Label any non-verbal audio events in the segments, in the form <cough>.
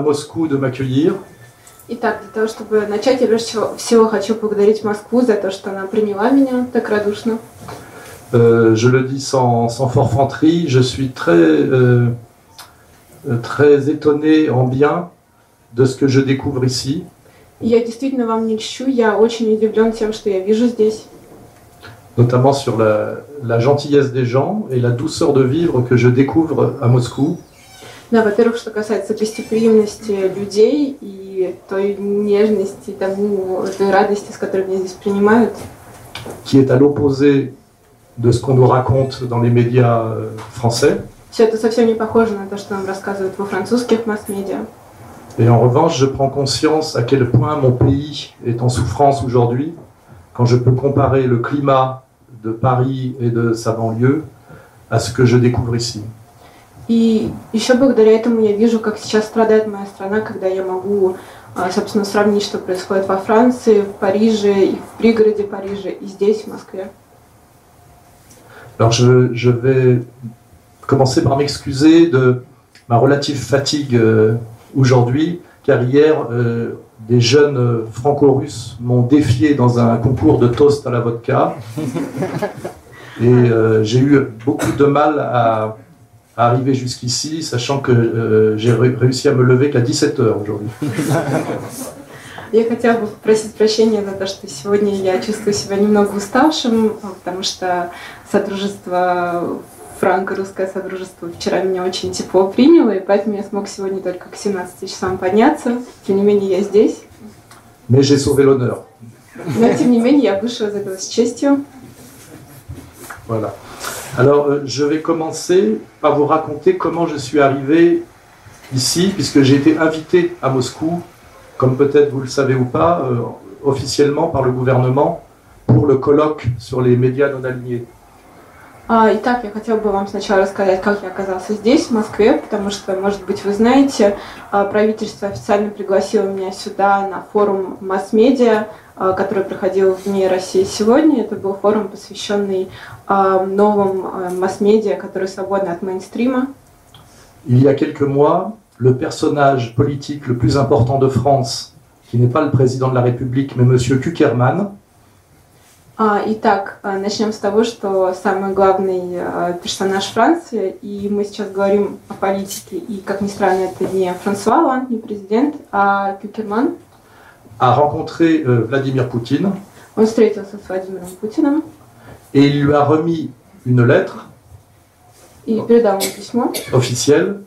Merci euh, à Moscou de m'accueillir. Итак, для того, чтобы начать, я прежде всего, всего хочу поблагодарить Москву за то, что она приняла меня так радушно. Euh, je le dis sans, sans forfanterie, je suis très, euh, très étonné en bien de ce que je découvre ici. Я действительно вам не льщу, я очень удивлен тем, что я вижу здесь. notamment sur la, la gentillesse des gens et la douceur de vivre que je découvre à Moscou. Да, во-первых, что касается гостеприимности людей и той нежности, тому, той радости, с которой меня здесь принимают. Qui est à l'opposé de ce qu'on nous raconte dans les médias euh, français. Все это совсем не похоже на то, что нам рассказывают во французских масс-медиа. Et en revanche, je prends conscience à quel point mon pays est en souffrance aujourd'hui, quand je peux comparer le climat de Paris et de sa banlieue à ce que je découvre ici. И еще благодаря этому я вижу, как сейчас страдает моя страна, когда я могу, собственно, сравнить, что происходит во Франции, в Париже, и в пригороде Парижа, и здесь, в Москве. Alors je, je vais commencer par m'excuser de ma relative fatigue euh, aujourd'hui, car hier, euh, des jeunes euh, franco-russes m'ont défié dans un concours de toast à la vodka. <laughs> Et euh, j'ai eu beaucoup de mal à, à arriver jusqu'ici, sachant que euh, j'ai ré- réussi à me lever qu'à 17h aujourd'hui. <laughs> Я хотела бы попросить прощения за то, что сегодня я чувствую себя немного уставшим, потому что Содружество, франко-русское Содружество вчера меня очень тепло приняло, и поэтому я смог сегодня только к 17 часам подняться. Тем не менее, я здесь. Mais j'ai sauvé l'honneur. Но, тем не менее, я вышла из этого с честью. Voilà. Alors, euh, je vais commencer par vous raconter comment je suis arrivé ici, puisque j'ai été invité à Moscou, comme peut-être vous le savez ou pas, euh, officiellement par le gouvernement, pour le colloque sur les médias non alignés. А, Итак, я хотела бы вам сначала рассказать, как я оказался здесь, в Москве, потому что, может быть, вы знаете, а, правительство официально пригласило меня сюда на форум масс-медиа, а, который проходил в Дне России сегодня. Это был форум, посвященный а, новым а, масс-медиа, которые свободны от мейнстрима. Il y a quelques mois, le personnage politique le plus important de France, qui n'est pas le président de la République, mais M. Kuckerman, А, Итак, а, начнем с того, что самый главный а, персонаж Франции, и мы сейчас говорим о политике, и, как ни странно, это не Франсуа Оланд, не президент, а Кюкерман. a rencontré euh, Vladimir Poutine Он встретился с Владимиром Путиным et il lui a remis une lettre и передал ему письмо, officielle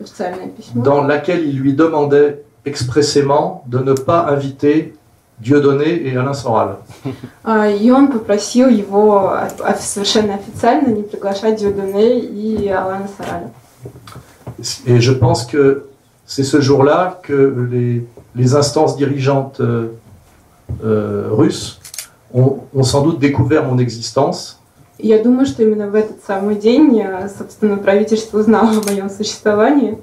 официальное письмо, dans laquelle il lui demandait expressément de ne pas inviter Dieudonné et Alain Soral. <laughs> А, и он попросил его о- о- совершенно официально не приглашать Диодоне и Алана Сараля. Et je pense que c'est ce jour-là que les, les instances dirigeantes euh, euh, russes ont, ont sans doute découvert mon existence И я думаю, что именно в этот самый день, а, собственно, правительство узнало о моем существовании.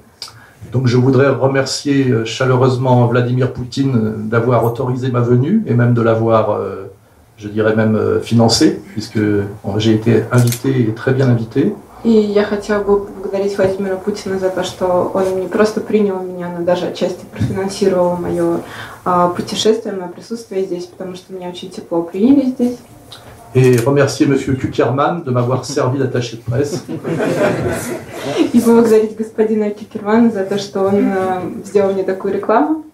Donc je voudrais remercier euh, chaleureusement Vladimir Poutine euh, d'avoir autorisé ma venue et même de l'avoir, euh, je dirais même, euh, financée, puisque bon, j'ai été invité et très bien invité. И я хотела бы поблагодарить Владимира Путина за то, что он не просто принял меня, но даже отчасти профинансировал мое а, путешествие, мое присутствие здесь, потому что меня очень тепло приняли здесь. Et remercier M. Kuckerman de m'avoir <laughs> servi d'attaché de presse. И поблагодарить господина Кикермана за то, что он а, сделал мне такую рекламу.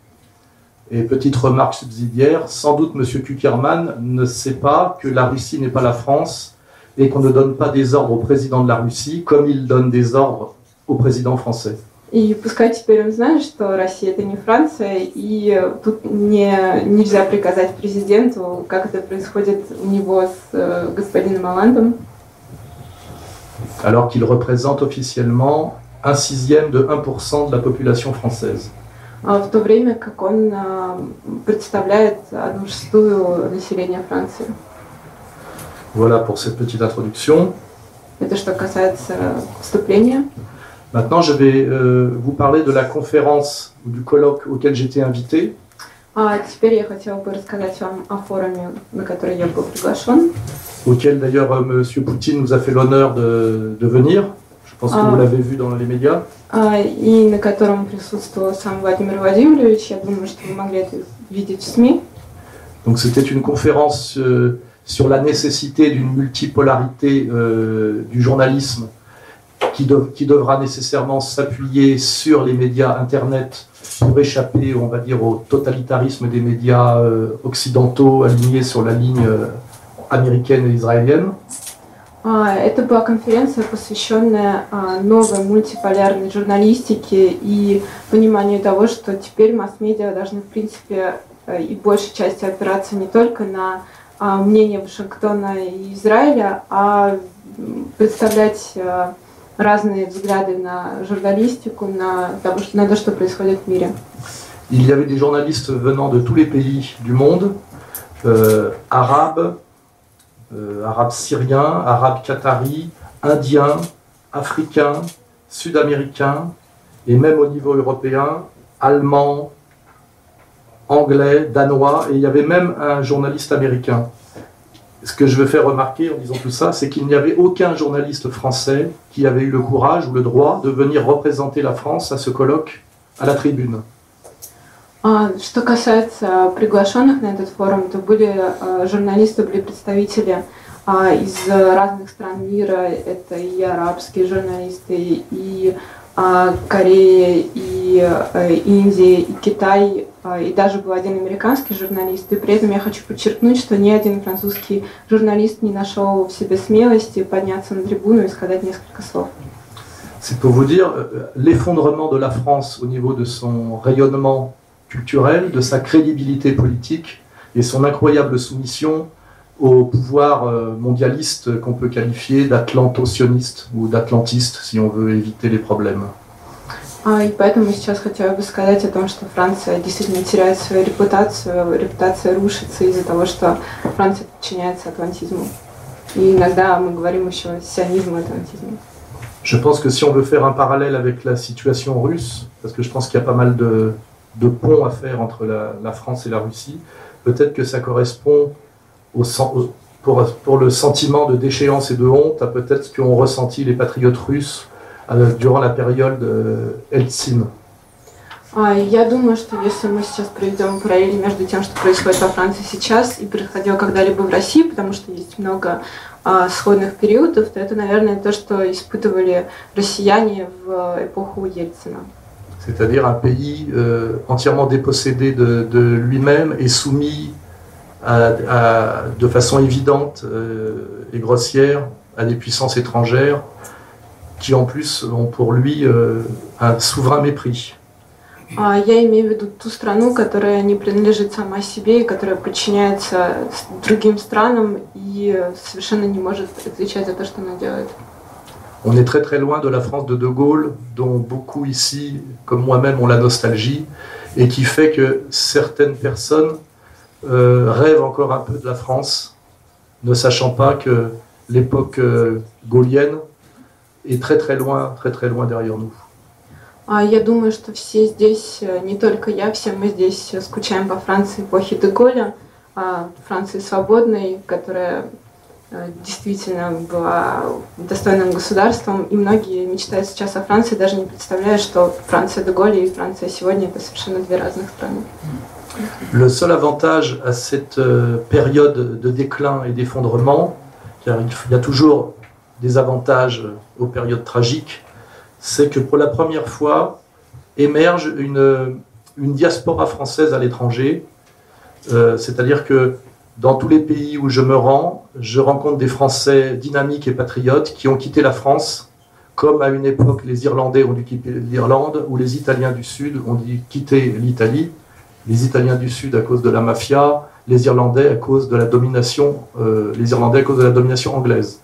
Et petite remarque subsidiaire, sans doute M. Kuckerman ne sait pas que la Russie n'est pas la France et qu'on ne donne pas des ordres au président de la Russie comme il donne des ordres au président français. И пускай теперь он знает, что Россия это не Франция, и э, тут не, нельзя приказать президенту, как это происходит у него с э, господином Оландом, alors qu'il représente officiellement un sixième de 1% de la population française. а в то время как он а, представляет одну шестую населения Франции. Voilà pour cette petite introduction. Это что касается вступления. Maintenant, je vais euh, vous parler de la conférence ou du colloque auquel j'étais invité. А теперь я хотела бы рассказать вам о форуме, на который я был приглашен, auquel d'ailleurs euh, M. Poutine nous a fait l'honneur de, de venir. Je pense que Ah. vous l'avez vu dans les médias. А, и на котором присутствовал сам Владимир Владимирович. Я думаю, что вы могли это видеть в СМИ. Donc c'était une conférence euh, sur la nécessité d'une multipolarité euh, du journalisme qui, dev- qui devra nécessairement s'appuyer sur les médias Internet pour échapper, on va dire, au totalitarisme des médias euh, occidentaux alignés sur la ligne euh, américaine et israélienne. А, Это была конференция, посвященная а, новой мультиполярной журналистике и пониманию того, что теперь масс-медиа должны, в принципе, э, и большей части опираться не только на а, мнение Вашингтона и Израиля, а м, представлять а, разные взгляды на журналистику, на, того, что- на то, что происходит в мире. Il y avait des journalistes venant de tous les pays du monde, euh, arabes, euh, arabes syriens, arabes qataris, indiens, africains, sud-américains, et même au niveau européen, allemands, anglais, danois, et il y avait même un journaliste américain. Ce que je veux faire remarquer en disant tout ça, c'est qu'il n'y avait aucun journaliste français qui avait eu le courage ou le droit de venir représenter la France à ce colloque à la tribune. А, Что касается приглашенных на этот форум, то были а, журналисты, были представители а, из разных стран мира. Это и арабские журналисты, и а, Корея, и а, Индия, и Китай, а, и даже был один американский журналист. И при этом я хочу подчеркнуть, что ни один французский журналист не нашел в себе смелости подняться на трибуну и сказать несколько слов. C'est pour vous dire euh, l'effondrement de la France au niveau de son rayonnement culturel, de sa crédibilité politique et son incroyable soumission au pouvoir euh, mondialiste qu'on peut qualifier d'atlanto-sioniste ou d'atlantiste si on veut éviter les problèmes. А, И поэтому сейчас хотела бы сказать о том, что Франция действительно теряет свою репутацию, репутация рушится из-за того, что Франция подчиняется атлантизму. И иногда мы говорим еще сионизм и атлантизм. Je pense que si on veut faire un parallèle avec la situation russe, parce que je pense qu'il y a pas mal de, de ponts à faire entre la, la France et la Russie, peut-être que ça correspond au, sen- au- pour, pour le sentiment de déchéance et de honte à peut-être ce qu'ont ressenti les patriotes russes euh, durant la période euh, Eltsine. А, и Я думаю, что если мы сейчас проведем параллели между тем, что происходит во Франции сейчас и происходило когда-либо в России, потому что есть много а, сходных периодов, то это, наверное, то, что испытывали россияне в эпоху Ельцина. C'est-à-dire un pays euh, entièrement dépossédé de, de lui-même et soumis à- à- de façon évidente euh, et grossière à des puissances étrangères qui en plus ont pour lui euh, un souverain mépris. А, Я имею в виду ту страну, которая не принадлежит сама себе, и которая подчиняется с- другим странам и э, совершенно не может отвечать за то, что она делает. On est très très loin de la France de De Gaulle, dont beaucoup ici, comme moi-même, ont la nostalgie, et qui fait que certaines personnes euh, rêvent encore un peu de la France, ne sachant pas que l'époque euh, gaulienne est très très loin, très très loin derrière nous. А Я думаю, что все здесь, э, не только я, все мы здесь э, скучаем по Франции эпохи Деголя, а, Франции свободной, которая э, действительно была достойным государством, и многие мечтают сейчас о Франции, даже не представляя, что Франция Деголя и Франция сегодня это совершенно две разных страны. Le seul avantage à cette euh, période de déclin et d'effondrement, car il y a toujours des avantages euh, aux périodes tragiques, c'est que pour la première fois émerge une, une diaspora française à l'étranger. Euh, C'est-à-dire que dans tous les pays où je me rends, je rencontre des Français dynamiques et patriotes qui ont quitté la France, comme à une époque les Irlandais ont dû quitter l'Irlande, ou les Italiens du Sud ont dû quitter l'Italie les Italiens du Sud à cause de la mafia, les Irlandais à cause de la domination, euh, les Irlandais à cause de la domination anglaise.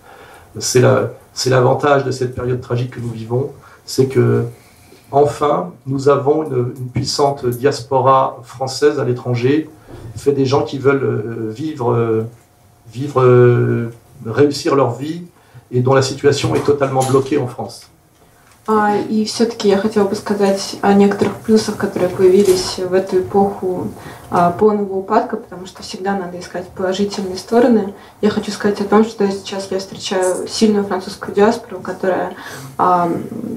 C'est la- c'est l'avantage de cette période tragique que nous vivons, c'est que enfin nous avons une, puissante diaspora française à l'étranger, fait des gens qui veulent vivre, euh, vivre, euh, réussir leur vie et dont la situation est totalement bloquée en France. А, и все-таки я хотела бы сказать о некоторых плюсах, которые появились в эту эпоху а, полного упадка, потому что всегда надо искать положительные стороны. Я хочу сказать о том, что сейчас я встречаю сильную французскую диаспору, которая а,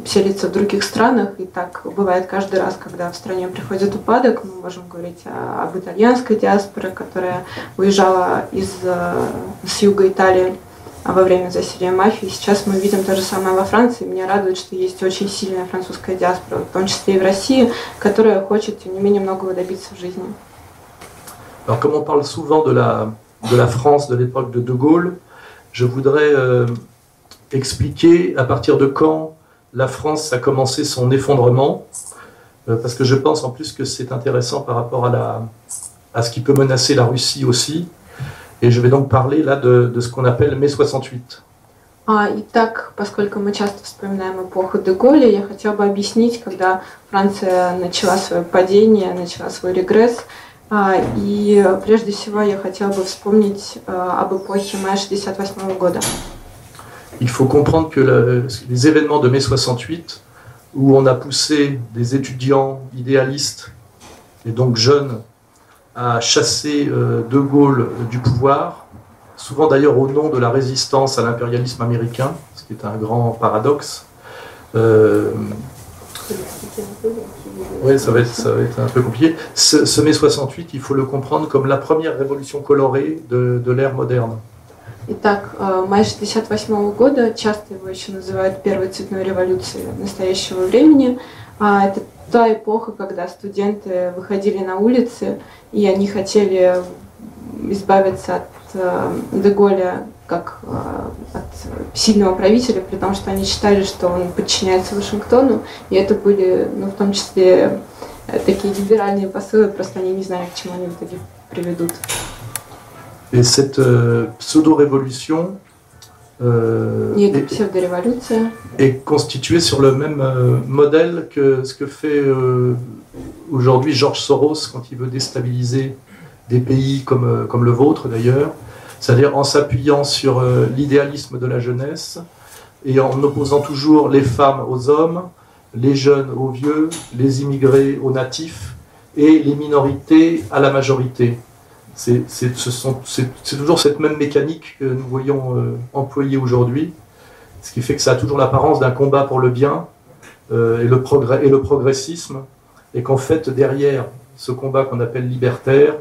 селится в других странах, и так бывает каждый раз, когда в стране приходит упадок. Мы можем говорить об итальянской диаспоре, которая уезжала из, с юга Италии во время засилия мафии. Сейчас мы видим то же самое во Франции. Меня радует, что есть очень сильная французская диаспора, в том числе и в России, которая хочет, тем не менее, многого добиться в жизни. Alors, comme on parle souvent de la, de la France de l'époque de De Gaulle, je voudrais euh, expliquer à partir de quand la France a commencé son effondrement, euh, parce que je pense en plus que c'est intéressant par rapport à, la, à ce qui peut menacer la Russie aussi. Et je vais donc parler là de, de ce qu'on appelle mai 68. А, итак, поскольку мы часто вспоминаем эпоху Деголя, я хотела бы объяснить, когда Франция начала свое падение, начала свой регресс. А, и прежде всего я хотела бы вспомнить а, об эпохе мая 68 года. Il faut comprendre que la, les événements de mai 68, où on a poussé des étudiants idéalistes et donc jeunes à chasser euh, De Gaulle du pouvoir, souvent d'ailleurs au nom de la résistance à l'impérialisme américain, ce qui est un grand paradoxe. Euh, oui, ça va, être, ça va être un peu compliqué. Ce, ce, mai 68, il faut le comprendre comme la première révolution colorée de, de l'ère moderne. Итак, май 68 года, часто его еще называют первой цветной революцией настоящего времени. Это Та эпоха, когда студенты выходили на улицы, и они хотели избавиться от э, Деголя как э, от сильного правителя, при том, что они считали, что он подчиняется Вашингтону, и это были, ну, в том числе, э, такие либеральные посылы, просто они не знали, к чему они в итоге приведут. Et cette euh, pseudo-révolution est, est, constituée sur le même euh, modèle que ce que fait euh, aujourd'hui George Soros quand il veut déstabiliser des pays comme, euh, comme le vôtre d'ailleurs, c'est-à-dire en s'appuyant sur euh, l'idéalisme de la jeunesse et en opposant toujours les femmes aux hommes, les jeunes aux vieux, les immigrés aux natifs et les minorités à la majorité. C'est toujours cette même mécanique que nous voyons euh, employée aujourd'hui, ce qui fait que ça a toujours l'apparence d'un combat pour le bien euh, et, le progressisme, et qu'en fait, derrière ce combat qu'on appelle libertaire,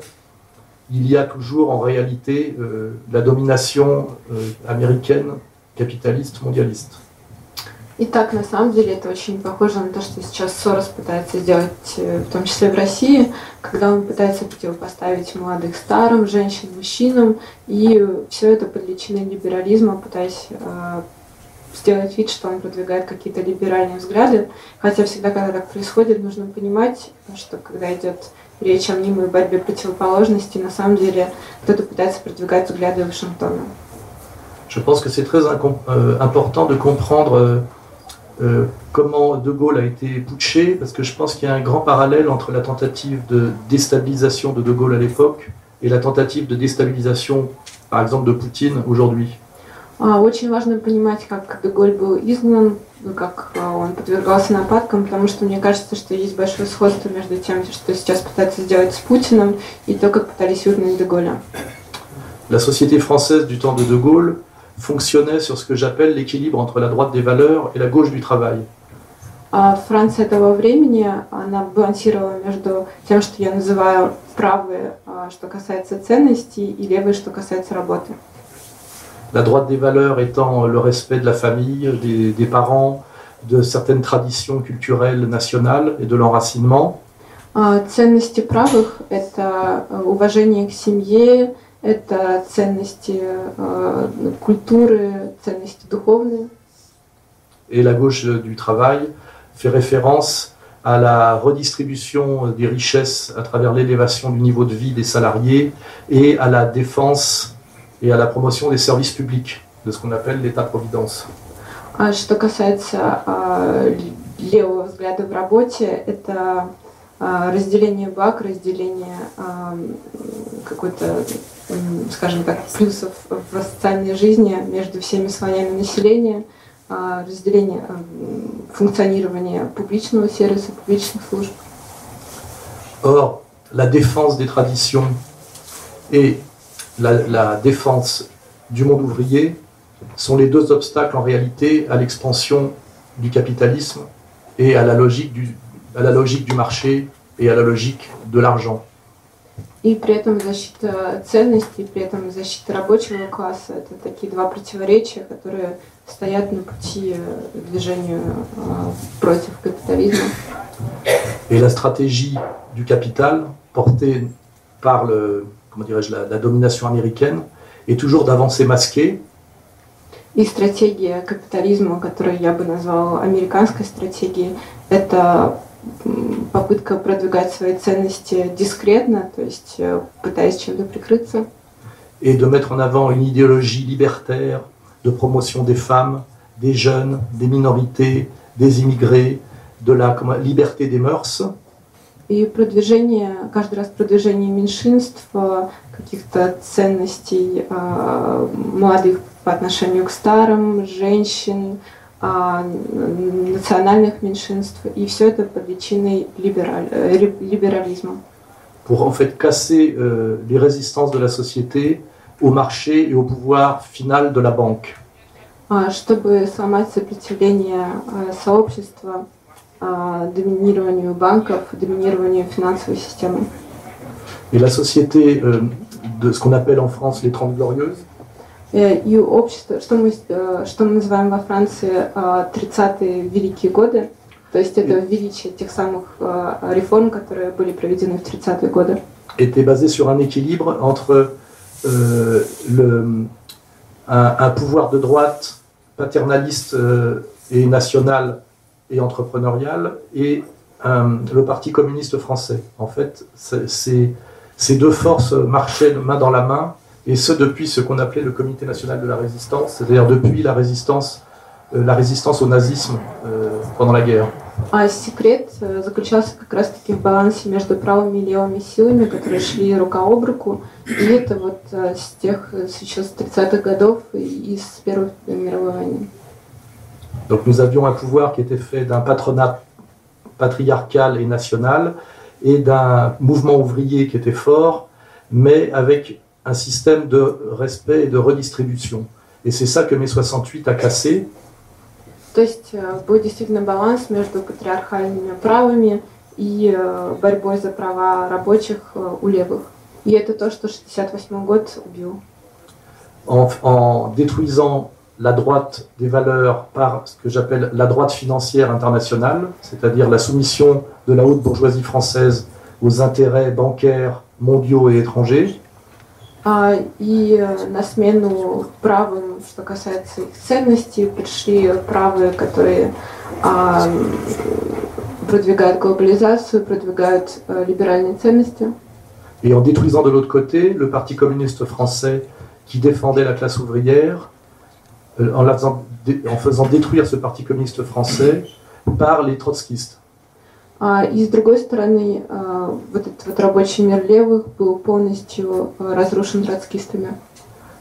il y a toujours en réalité euh, la domination euh, américaine, capitaliste, mondialiste. Итак, на самом деле это очень похоже на то, что сейчас Сорос пытается сделать, э, в том числе в России, когда он пытается противопоставить молодых старым, женщин мужчинам, и все это под личиной либерализма, пытаясь э, сделать вид, что он продвигает какие-то либеральные взгляды. Хотя всегда, когда так происходит, нужно понимать, что когда идет речь о мнимой борьбе противоположностей, на самом деле кто-то пытается продвигать взгляды Вашингтона. Je pense que c'est très euh, important de comprendre euh, Euh, comment De Gaulle a été putché, parce que je pense qu'il y a un grand parallèle entre la tentative de déstabilisation de De Gaulle à l'époque et la tentative de déstabilisation, par exemple, de Poutine aujourd'hui. Очень важно понимать, как Деголь был изгнан, как он подвергался нападкам, потому что мне кажется, что есть большое сходство между тем, что сейчас пытаются сделать с Путиным, и то, как пытались выгнать Деголя. La société française du temps de De Gaulle fonctionnait sur ce que j'appelle l'équilibre entre la droite des valeurs et la gauche du travail. Франция этого времени, она балансировала между тем, что я называю правой, что касается ценностей, и левой, что касается работы. La droite des valeurs étant le respect de la famille, des, des parents, de certaines traditions culturelles nationales et de l'enracinement. Ценности правых – это уважение к семье, Это ценности э, культуры, ценности духовные. Et la gauche du travail fait référence à la redistribution des richesses à travers l'élévation du niveau de vie des salariés et à la défense et à la promotion des services publics, de ce qu'on appelle l'État-providence. Что касается левого взгляда в работе, это разделение благ, разделение какой-то скажем так, плюсов в социальной жизни между всеми слоями населения, а, разделение функционирования публичного сервиса, публичных служб. Or, la défense des traditions et la, la défense du monde ouvrier sont les deux obstacles en réalité à l'expansion du capitalisme et à la logique du, à la logique du marché et à la logique de l'argent. И при этом защита ценностей, при этом защита рабочего класса – это такие два противоречия, которые стоят на пути движению против капитализма. Et la stratégie du capital, portée par le, comment dirais-je, la, la domination américaine, est toujours d'avancer masqué. И стратегия капитализма, которую я бы назвала американской стратегией, это попытка продвигать свои ценности дискретно, то есть пытаясь чем-то прикрыться. Et de mettre en avant une idéologie libertaire de promotion des femmes, des jeunes, des minorités, des immigrés, de la comment, liberté des mœurs. И продвижение, каждый раз продвижение меньшинств, каких-то ценностей молодых по отношению к старым, женщин, национальных меньшинств, и все это под личиной либерализма. Pour en fait casser euh, les résistances de la société au marché et au pouvoir final de la banque. Чтобы сломать сопротивление сообщества доминированию банков, доминированию финансовой системы. Et la société euh, de ce qu'on appelle en France les Trente Glorieuses. И общество, что мы, что мы называем во Франции 30-е великие годы, то есть это величие тех самых реформ, которые были проведены в 30-е годы. était basé sur un équilibre entre euh, le, un, un, pouvoir de droite paternaliste euh, et national et entrepreneurial et un, le Parti communiste français. En fait, c'est, ces deux forces marchaient main dans la main et ce depuis ce qu'on appelait le Comité national de la résistance, c'est-à-dire depuis la résistance, euh, la résistance au nazisme euh, pendant la guerre. А секрет заключался как раз-таки в балансе между правыми и левыми силами, которые шли рука об руку. И это вот с тех, еще с 30-х годов и с Первой мировой войны. Donc nous avions un pouvoir qui était fait d'un patronat patriarcal et national et d'un mouvement ouvrier qui était fort, mais avec un système de respect et de redistribution. Et c'est ça que mai 68 a cassé. То есть был действительно баланс между патриархальными правами и борьбой за права рабочих у левых. И это то, что 68 год убил. En, en détruisant la droite des valeurs par ce que j'appelle la droite financière internationale, c'est-à-dire la soumission de la haute bourgeoisie française aux intérêts bancaires mondiaux et étrangers. И на смену правым, что касается их ценностей, пришли правые, которые продвигают глобализацию, продвигают либеральные ценности. Et en détruisant de l'autre côté le Parti communiste français qui défendait la classe ouvrière, en, la faisant, en faisant détruire ce Parti communiste français par les trotskistes. И с другой стороны, вот этот вот рабочий мир левых был полностью разрушен троцкистами.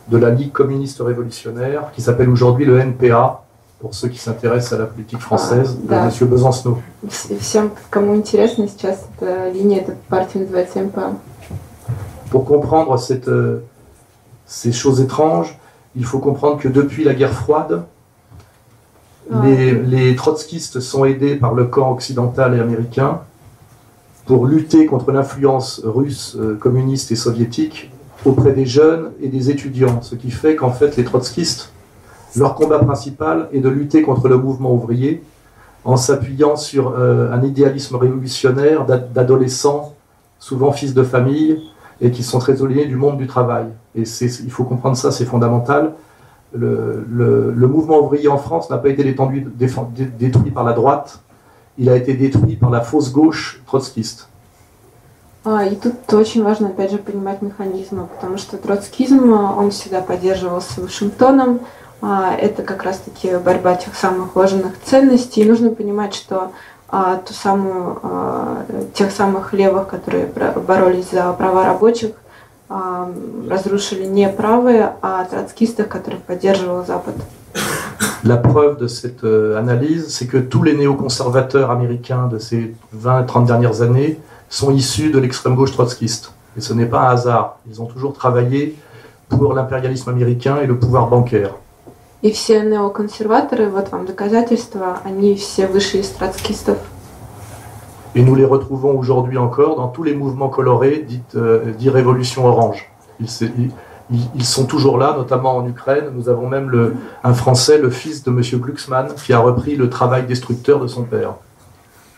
De la Ligue communiste révolutionnaire, qui s'appelle aujourd'hui le NPA, pour ceux qui s'intéressent à la politique française, de да. M. Besancenot. Всем, кому интересно, сейчас эта линия, эта партия называется НПА. Pour comprendre cette, euh, ces choses étranges, il faut comprendre que depuis la guerre froide, les, trotskistes sont aidés par le camp occidental et américain pour lutter contre l'influence russe, euh, communiste et soviétique auprès des jeunes et des étudiants. Ce qui fait qu'en fait, les trotskistes, leur combat principal est de lutter contre le mouvement ouvrier en s'appuyant sur euh, un idéalisme révolutionnaire d'adolescents, souvent fils de famille, et qui sont très éloignés du monde du travail. Et il faut comprendre ça, c'est fondamental. Le, le, le, mouvement ouvrier en France n'a pas été détendu, détruit par la droite, il a été détruit par la fausse gauche trotskiste. И тут очень важно, опять же, понимать механизмы, потому что троцкизм, он всегда поддерживался Вашингтоном, это как раз-таки борьба тех самых ложных ценностей, и нужно понимать, что а, ту самую, а, тех самых левых, которые боролись за права рабочих, а, разрушили не правые, а троцкистов, которых поддерживал Запад. La preuve de cette euh, analyse, c'est que tous les néoconservateurs américains de ces 20-30 dernières années sont issus de l'extrême gauche trotskiste. Et ce n'est pas un hasard. Ils ont toujours travaillé pour l'impérialisme américain et le pouvoir bancaire. И все неоконсерваторы, вот вам доказательства, они все вышли из троцкистов. Et nous les retrouvons aujourd'hui encore dans tous les mouvements colorés dits, euh, dits révolution orange. Ils, se- ils- ils- ils sont toujours là, notamment en Ukraine. Nous avons même le, un Français, le fils de M. Glucksmann, qui a repris le travail destructeur de son père.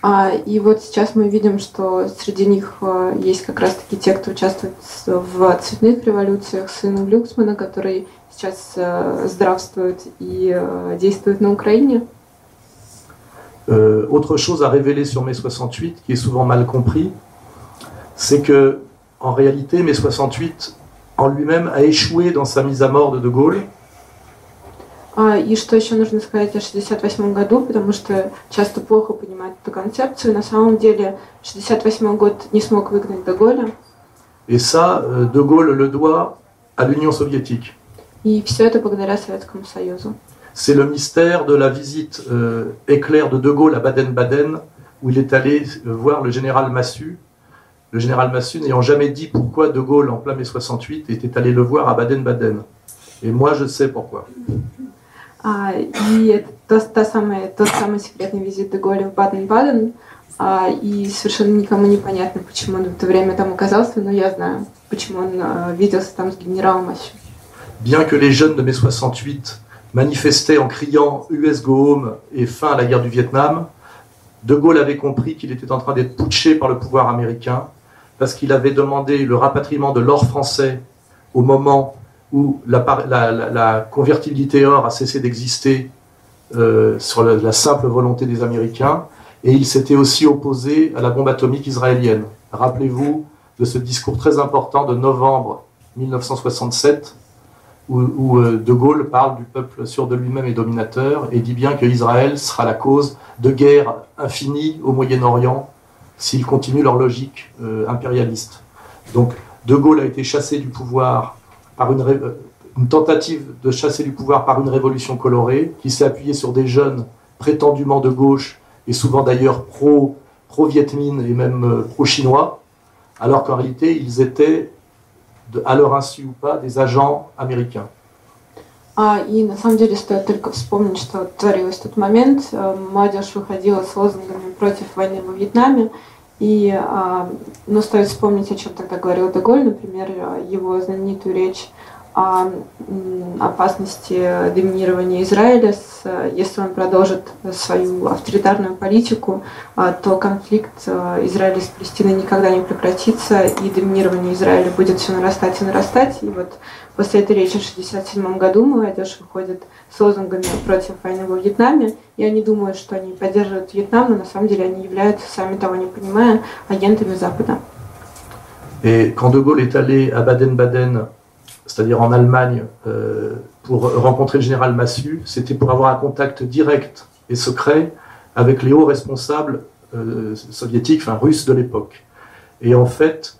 А, и вот сейчас мы видим, что среди них э, есть как раз-таки те, кто участвует с- в цветных революциях, сын Глюксмана, который сейчас э, здравствует и э, действует на Украине. Euh, autre chose à révéler sur mai 68, qui est souvent mal compris, c'est que, en réalité, mai 68 en lui-même a échoué dans sa mise à mort de De Gaulle, А, и что еще нужно сказать о 68 году, потому что часто плохо понимают эту концепцию. На самом деле 68 год не смог выгнать Деголя, et ça, euh, De Gaulle le doit à l'Union soviétique. и все это благодаря Советскому Союзу. C'est le mystère de la visite euh, éclair de De Gaulle à Baden-Baden, où il est allé euh, voir le général Massu. Le général Massu n'ayant jamais dit pourquoi De Gaulle, en plein mai 68, était allé le voir à Baden-Baden. Et moi, je sais pourquoi. А, и это то- та самая, тот самый секретный визит Деголя в Баден-Баден. А, и совершенно никому не понятно, почему он в это время там оказался, но я знаю, почему он а, виделся там с генералом Масю. Bien que les jeunes de mai 68 manifestaient en criant US Go Home et fin à la guerre du Vietnam, De Gaulle avait compris qu'il était en train d'être putché par le pouvoir américain parce qu'il avait demandé le rapatriement de l'or français au moment où la, convertibilité or a cessé d'exister euh, sur la simple volonté des Américains, et il s'était aussi opposé à la bombe atomique israélienne. Rappelez-vous de ce discours très important de novembre 1967 où, euh, De Gaulle parle du peuple sûr de lui-même et dominateur et dit bien que Israël sera la cause de guerres infinies au Moyen-Orient s'ils continuent leur logique euh, impérialiste. Donc De Gaulle a été chassé du pouvoir par euh, une tentative de chasser du pouvoir par une révolution colorée qui s'est appuyée sur des jeunes prétendument de gauche et souvent d'ailleurs pro, pro-Viet Minh et même pro-chinois, alors qu'en réalité ils étaient à leur insu ou pas, des agents américains. А, и на самом деле стоит только вспомнить, что творилось в тот момент. Э, Молодежь выходила с лозунгами против войны во Вьетнаме. И, ну, стоит вспомнить, о чем тогда говорил Деголь, например, его знаменитую речь о опасности доминирования Израиля. Если он продолжит свою авторитарную политику, а, то конфликт э, Израиля с Палестиной никогда не прекратится, и доминирование Израиля будет все нарастать и нарастать. И вот После этой речи в 1967 году молодежь выходит с лозунгами против войны во Вьетнаме, и они думают, что они поддерживают Вьетнам, но на самом деле они являются, сами того не понимая, агентами Запада. Et quand De Gaulle est allé à Baden-Baden, c'est-à-dire en Allemagne, euh, pour rencontrer le général Massu, c'était pour avoir un contact direct et secret avec les hauts responsables euh, soviétiques, enfin russes de l'époque. Et en fait,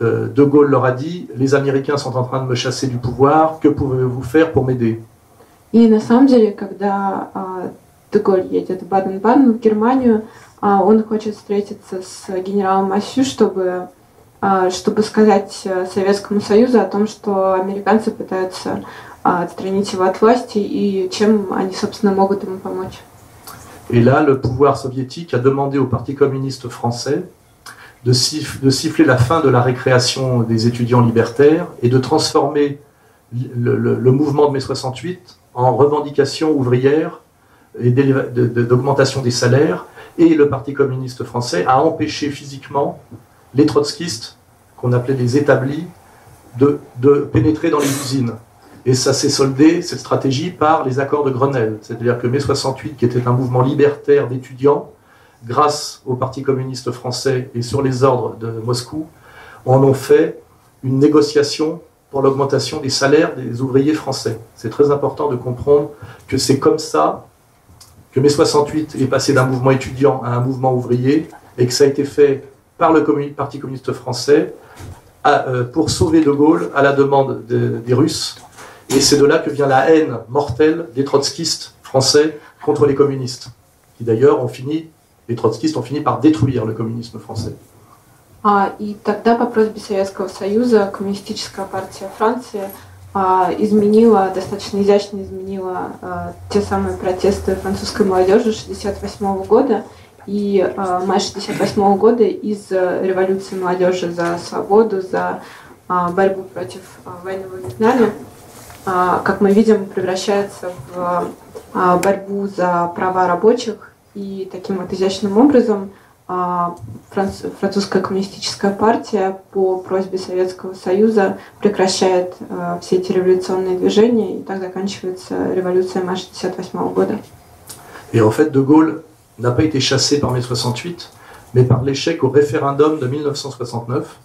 euh, De Gaulle leur a dit Les Américains sont en train de me chasser du pouvoir, que pouvez-vous faire pour m'aider И на самом деле, когда а, Деголь едет в Баден-Баден, в Германию, а, он хочет встретиться с генералом Масю, чтобы, а, чтобы сказать э, Советскому Союзу о том, что американцы пытаются а, отстранить его от власти и чем они, собственно, могут ему помочь. Et là, le pouvoir soviétique a demandé au Parti communiste français de, siff- de siffler la fin de la récréation des étudiants libertaires et de transformer le, le- le mouvement de mai 68 en revendication ouvrière et d'éléva- de- de- d'augmentation des salaires. Et le Parti communiste français a empêché physiquement les trotskistes, qu'on appelait les établis, de, pénétrer dans les usines. Et ça s'est soldé, cette stratégie, par les accords de Grenelle. C'est-à-dire que mai 68, qui était un mouvement libertaire d'étudiants, grâce au Parti communiste français et sur les ordres de Moscou, en ont fait une négociation pour l'augmentation des salaires des ouvriers français. C'est très important de comprendre que c'est comme ça que mai 68 est passé d'un mouvement étudiant à un mouvement ouvrier et que ça a été fait par le commun- Parti communiste français à- euh, pour sauver De Gaulle à la demande de- des Russes. Et c'est de là que vient la haine mortelle des trotskistes français contre les communistes, qui d'ailleurs ont fini, les trotskistes ont fini par détruire le communisme français. А, и тогда по просьбе Советского Союза Коммунистическая партия Франции а, изменила, достаточно изящно изменила а, те самые протесты французской молодежи 1968 года. И а, май 1968 года из революции молодежи за свободу, за а, борьбу против а, войны в Вьетнаме, а, как мы видим, превращается в а, борьбу за права рабочих. И таким вот изящным образом а, франц- французская коммунистическая партия по просьбе Советского Союза прекращает а, все эти революционные движения, и так заканчивается революция мая 1968 года. Et en fait, De Gaulle n'a pas été chassé par mai 68, mais par l'échec au référendum de 1969,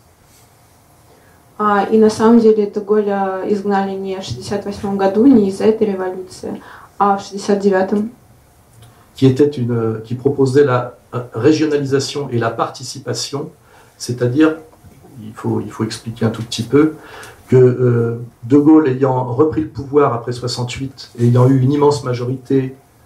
А, и на самом деле Деголя изгнали не в 1968 году, не из-за этой революции, а в 1969 qui, était une, qui proposait la euh, régionalisation et la participation, c'est-à-dire, il faut, il faut expliquer un tout petit peu, que euh, De Gaulle ayant repris le pouvoir après 68 et ayant eu une immense majorité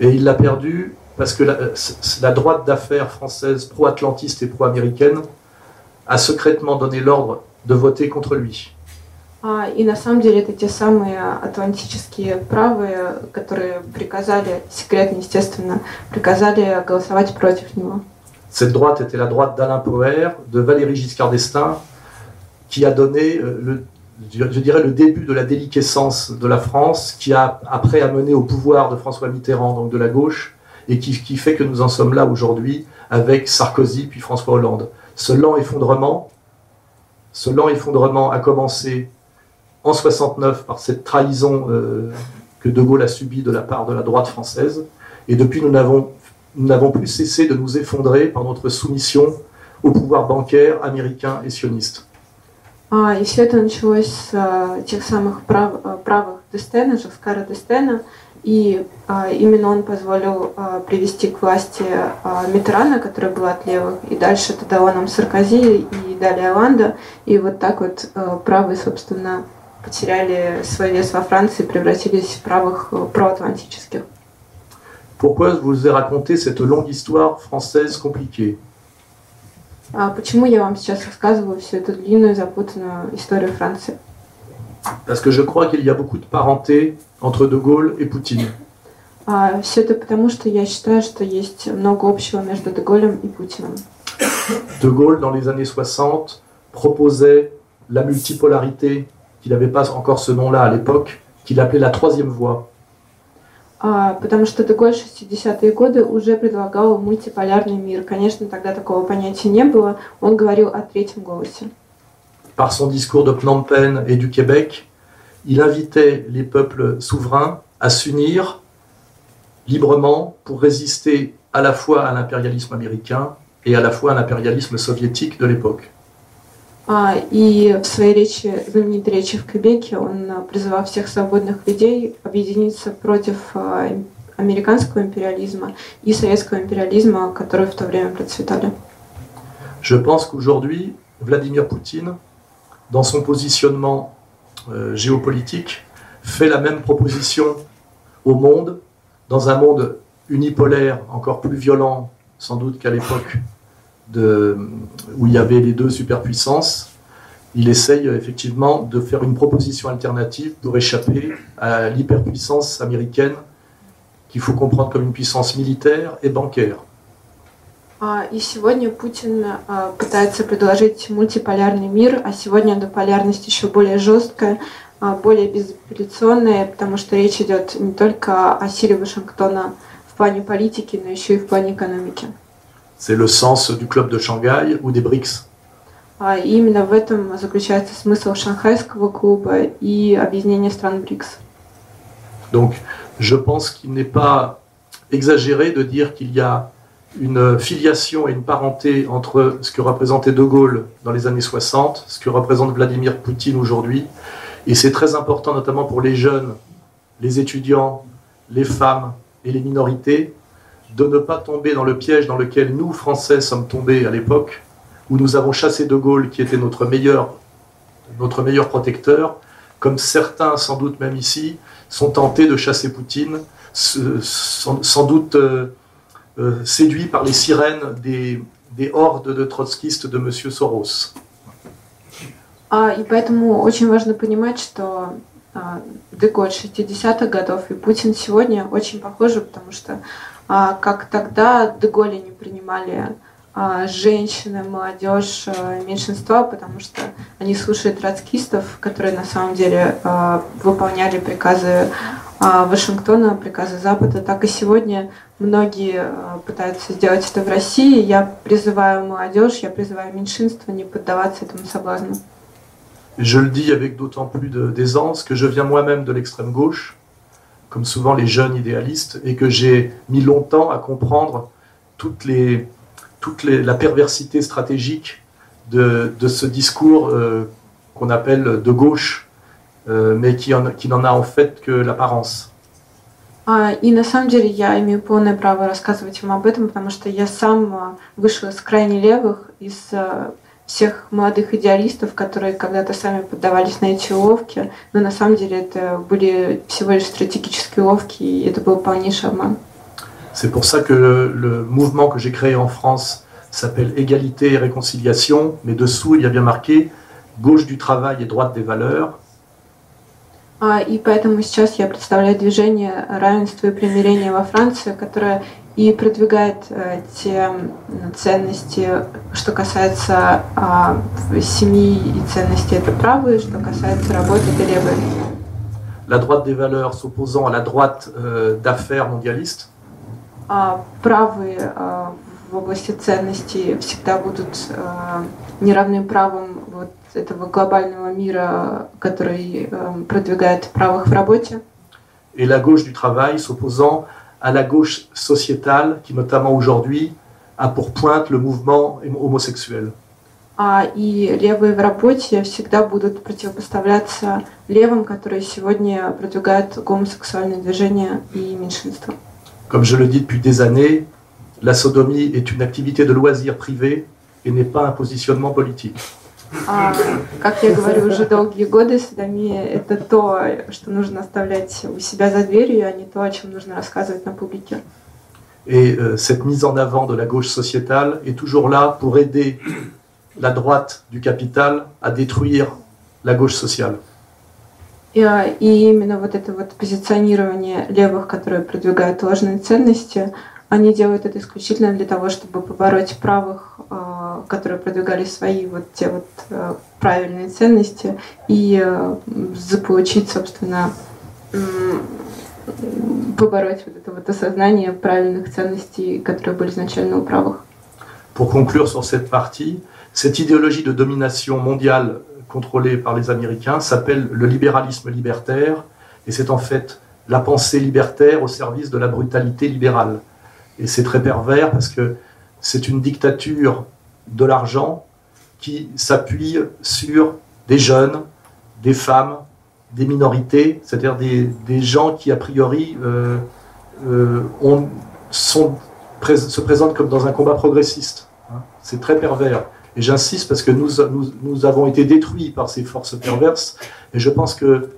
Et il l'a perdu parce que la, euh, c- la droite d'affaires française pro-atlantiste et pro-américaine a secrètement donné l'ordre de voter contre lui. А, И на самом деле это те самые атлантические правые, которые приказали, секретно, естественно, приказали голосовать против него. Cette droite était la droite d'Alain Poher, de Valéry Giscard d'Estaing, qui a donné, euh, le, je dirais, le début de la déliquescence de la France, qui a après amené au pouvoir de François Mitterrand, donc de la gauche, et qui, qui fait que nous en sommes là aujourd'hui avec Sarkozy puis François Hollande. Ce lent effondrement, ce lent effondrement a commencé en 69 par cette trahison euh, que De Gaulle a subie de la part de la droite française, et depuis nous n'avons nous n'avons plus cessé de nous effondrer par notre soumission au pouvoir bancaire américain et sioniste. А, и все это началось с а, тех самых прав- а, правых Дестена, Жаскара Дестена, и именно он позволил привести к власти Митрана, который был от левых, и дальше это дало нам Саркози и далее Оланда, и вот так вот правые, собственно, потеряли свой вес во Франции и превратились в правых проатлантических. Pourquoi vous ai raconté cette longue histoire française compliquée почему я вам сейчас рассказываю всю эту длинную запутанную историю Франции? Parce que je crois qu'il y a beaucoup de parenté entre De Gaulle et Poutine. А, все это потому, что я считаю, что есть много общего между Деголем и Путиным. De Gaulle, dans les années 60, proposait la multipolarité, qu'il n'avait pas encore ce nom-là à l'époque, qu'il appelait la troisième voie. А, потому что Деголь в 60-е годы уже предлагал мультиполярный мир. Конечно, тогда такого понятия не было. Он говорил о третьем голосе. Par son discours de Phnom Penh et du Québec, il invitait les peuples souverains à s'unir librement pour résister à la fois à l'impérialisme américain et à la fois à l'impérialisme soviétique de l'époque. А, и в своей речи, знаменитой речи в Квебеке, он а, призывал всех свободных людей объединиться против а, им- американского империализма и советского империализма, которые в то время процветали. Je pense qu'aujourd'hui, Vladimir Poutine, dans son positionnement euh, géopolitique, fait la même proposition au monde, dans un monde unipolaire, encore plus violent sans doute qu'à l'époque de- où il y avait les deux superpuissances. Il essaye euh, effectivement de faire une proposition alternative pour échapper à l'hyperpuissance américaine qu'il faut comprendre comme une puissance militaire et bancaire. А, И сегодня Путин а, пытается предложить мультиполярный мир, а сегодня эта полярность еще более жесткая, а, более безапелляционная, потому что речь идет не только о силе Вашингтона в плане политики, но еще и в плане экономики. C'est le sens du club de Shanghai ou des BRICS. А, И именно в этом заключается смысл Шанхайского клуба и объединения стран БРИКС. Donc, je pense qu'il n'est pas exagéré de dire qu'il y a une filiation et une parenté entre ce que représentait De Gaulle dans les années 60, ce que représente Vladimir Poutine aujourd'hui. Et c'est très important, notamment pour les jeunes, les étudiants, les femmes et les minorités, de ne pas tomber dans le piège dans lequel nous, Français, sommes tombés à l'époque, où nous avons chassé De Gaulle, qui était notre meilleur, notre meilleur protecteur, comme certains, sans doute même ici, sont tentés de chasser Poutine, sans, doute euh, euh, séduits par les sirènes des, des hordes de trotskistes de M. Soros. А, и поэтому очень важно понимать, что а, Деголь 60-х годов и Путин сегодня очень похожи, потому что а, как тогда Деголи не принимали а, женщины, молодежь, а, меньшинства, потому что они слушают троцкистов, которые на самом деле а, выполняли приказы Вашингтона, приказы Запада, так и сегодня многие пытаются сделать это в России. Я призываю молодежь, я призываю меньшинство не поддаваться этому соблазну. Je le dis avec d'autant plus d'aisance que je viens moi-même de l'extrême gauche, comme souvent les jeunes idéalistes, et que j'ai mis longtemps à comprendre toutes les, toute les, la perversité stratégique de, de ce discours euh, qu'on appelle de gauche, euh, mais qui, en, qui n'en a en fait que l'apparence. И на самом деле я имею полное право рассказывать вам об этом, потому что я сам вышел из крайне левых, из всех молодых идеалистов, которые когда-то сами поддавались на эти уловки, но на самом деле это были всего лишь стратегические уловки, и это был полнейший обман. C'est pour ça que le, le mouvement que j'ai créé en France s'appelle Égalité et Réconciliation, mais dessous il y a bien marqué Gauche du travail et droite des valeurs. И поэтому сейчас я представляю движение равенства и примирения во Франции, которое и продвигает э, те ценности, что касается э, семьи и ценности это правые, что касается работы это левые. La droite des valeurs s'opposant à la droite euh, d'affaires mondialiste. А правые э, в области ценностей всегда будут э, неравным правом вот этого глобального мира, который продвигает правых в работе. Et la gauche du travail s'opposant à la gauche sociétale qui, notamment aujourd'hui, a pour pointe le mouvement homosexuel. А, и левые в работе всегда будут противопоставляться левым, которые сегодня продвигают гомосексуальное движение и меньшинство. Comme je le dis depuis des années, la sodomie est une activité de loisir privé et n'est pas un positionnement politique. А, как я говорю уже долгие годы, садомия – это то, что нужно оставлять у себя за дверью, а не то, о чем нужно рассказывать на публике. Et euh, cette mise en avant de la gauche sociétale est toujours là pour aider la droite du capital à détruire la gauche sociale. И, и именно вот это вот позиционирование левых, которые продвигают ложные ценности, они делают это исключительно для того, чтобы побороть правых, которые продвигали свои вот те вот правильные ценности и заполучить, собственно, побороть вот это вот осознание правильных ценностей, которые были изначально у правых. Pour conclure sur cette partie, cette idéologie de domination mondiale contrôlée par les Américains s'appelle le libéralisme libertaire, et c'est en fait la pensée libertaire au service de la brutalité libérale. Et c'est très pervers parce que c'est une dictature de l'argent qui s'appuie sur des jeunes, des femmes, des minorités, c'est-à-dire des, gens qui, a priori, euh, euh, se présentent comme dans un combat progressiste. Hein. C'est très pervers. Et j'insiste parce que nous, nous, avons été détruits par ces forces perverses. Et je pense que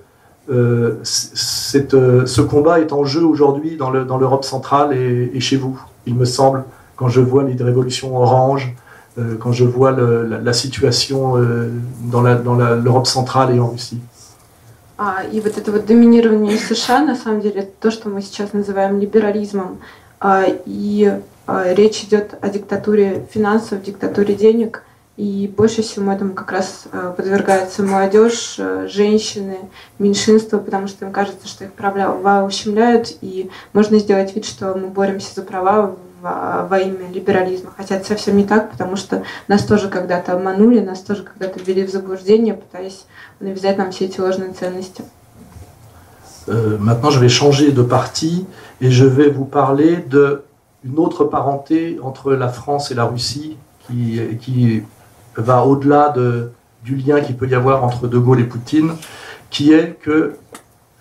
euh, cette, euh, ce combat est en jeu aujourd'hui dans l'Europe le, centrale et, et, chez vous, il me semble, quand je vois les révolutions orange, euh, quand je vois le, la, la, situation euh, dans l'Europe centrale et en Russie. А, и вот это вот доминирование США, на самом деле, это то, что мы сейчас называем либерализмом. А, и а, речь идет о диктатуре финансов, диктатуре денег – – и больше всего этому как раз э, подвергается молодежь, э, женщины, меньшинства, потому что им кажется, что их права ущемляют, и можно сделать вид, что мы боремся за права во имя либерализма. Хотя это совсем не так, потому что нас тоже когда-то обманули, нас тоже когда-то ввели в заблуждение, пытаясь навязать нам все эти ложные ценности. Euh, maintenant, je vais changer de partie et je vais vous parler d'une autre parenté entre la France et la Russie qui, qui va au-delà de, du lien qu'il peut y avoir entre De Gaulle et Poutine, qui est que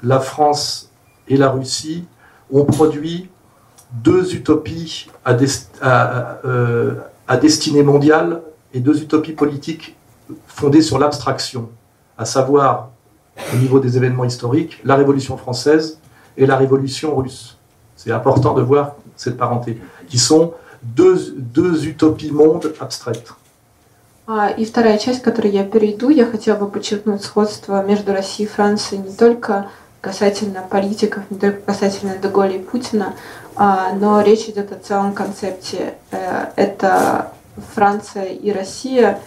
la France et la Russie ont produit deux utopies à, euh, à destinée mondiale et deux utopies politiques fondées sur l'abstraction, à savoir au niveau des événements historiques, la Révolution française et la Révolution russe. C'est important de voir cette parenté, qui sont deux utopies mondes abstraites. И вторая часть, к которой я перейду, я хотела бы подчеркнуть сходство между Россией и Францией не только касательно политиков, не только касательно Деголя и Путина, но речь идет о целом концепте. Это Франция и Россия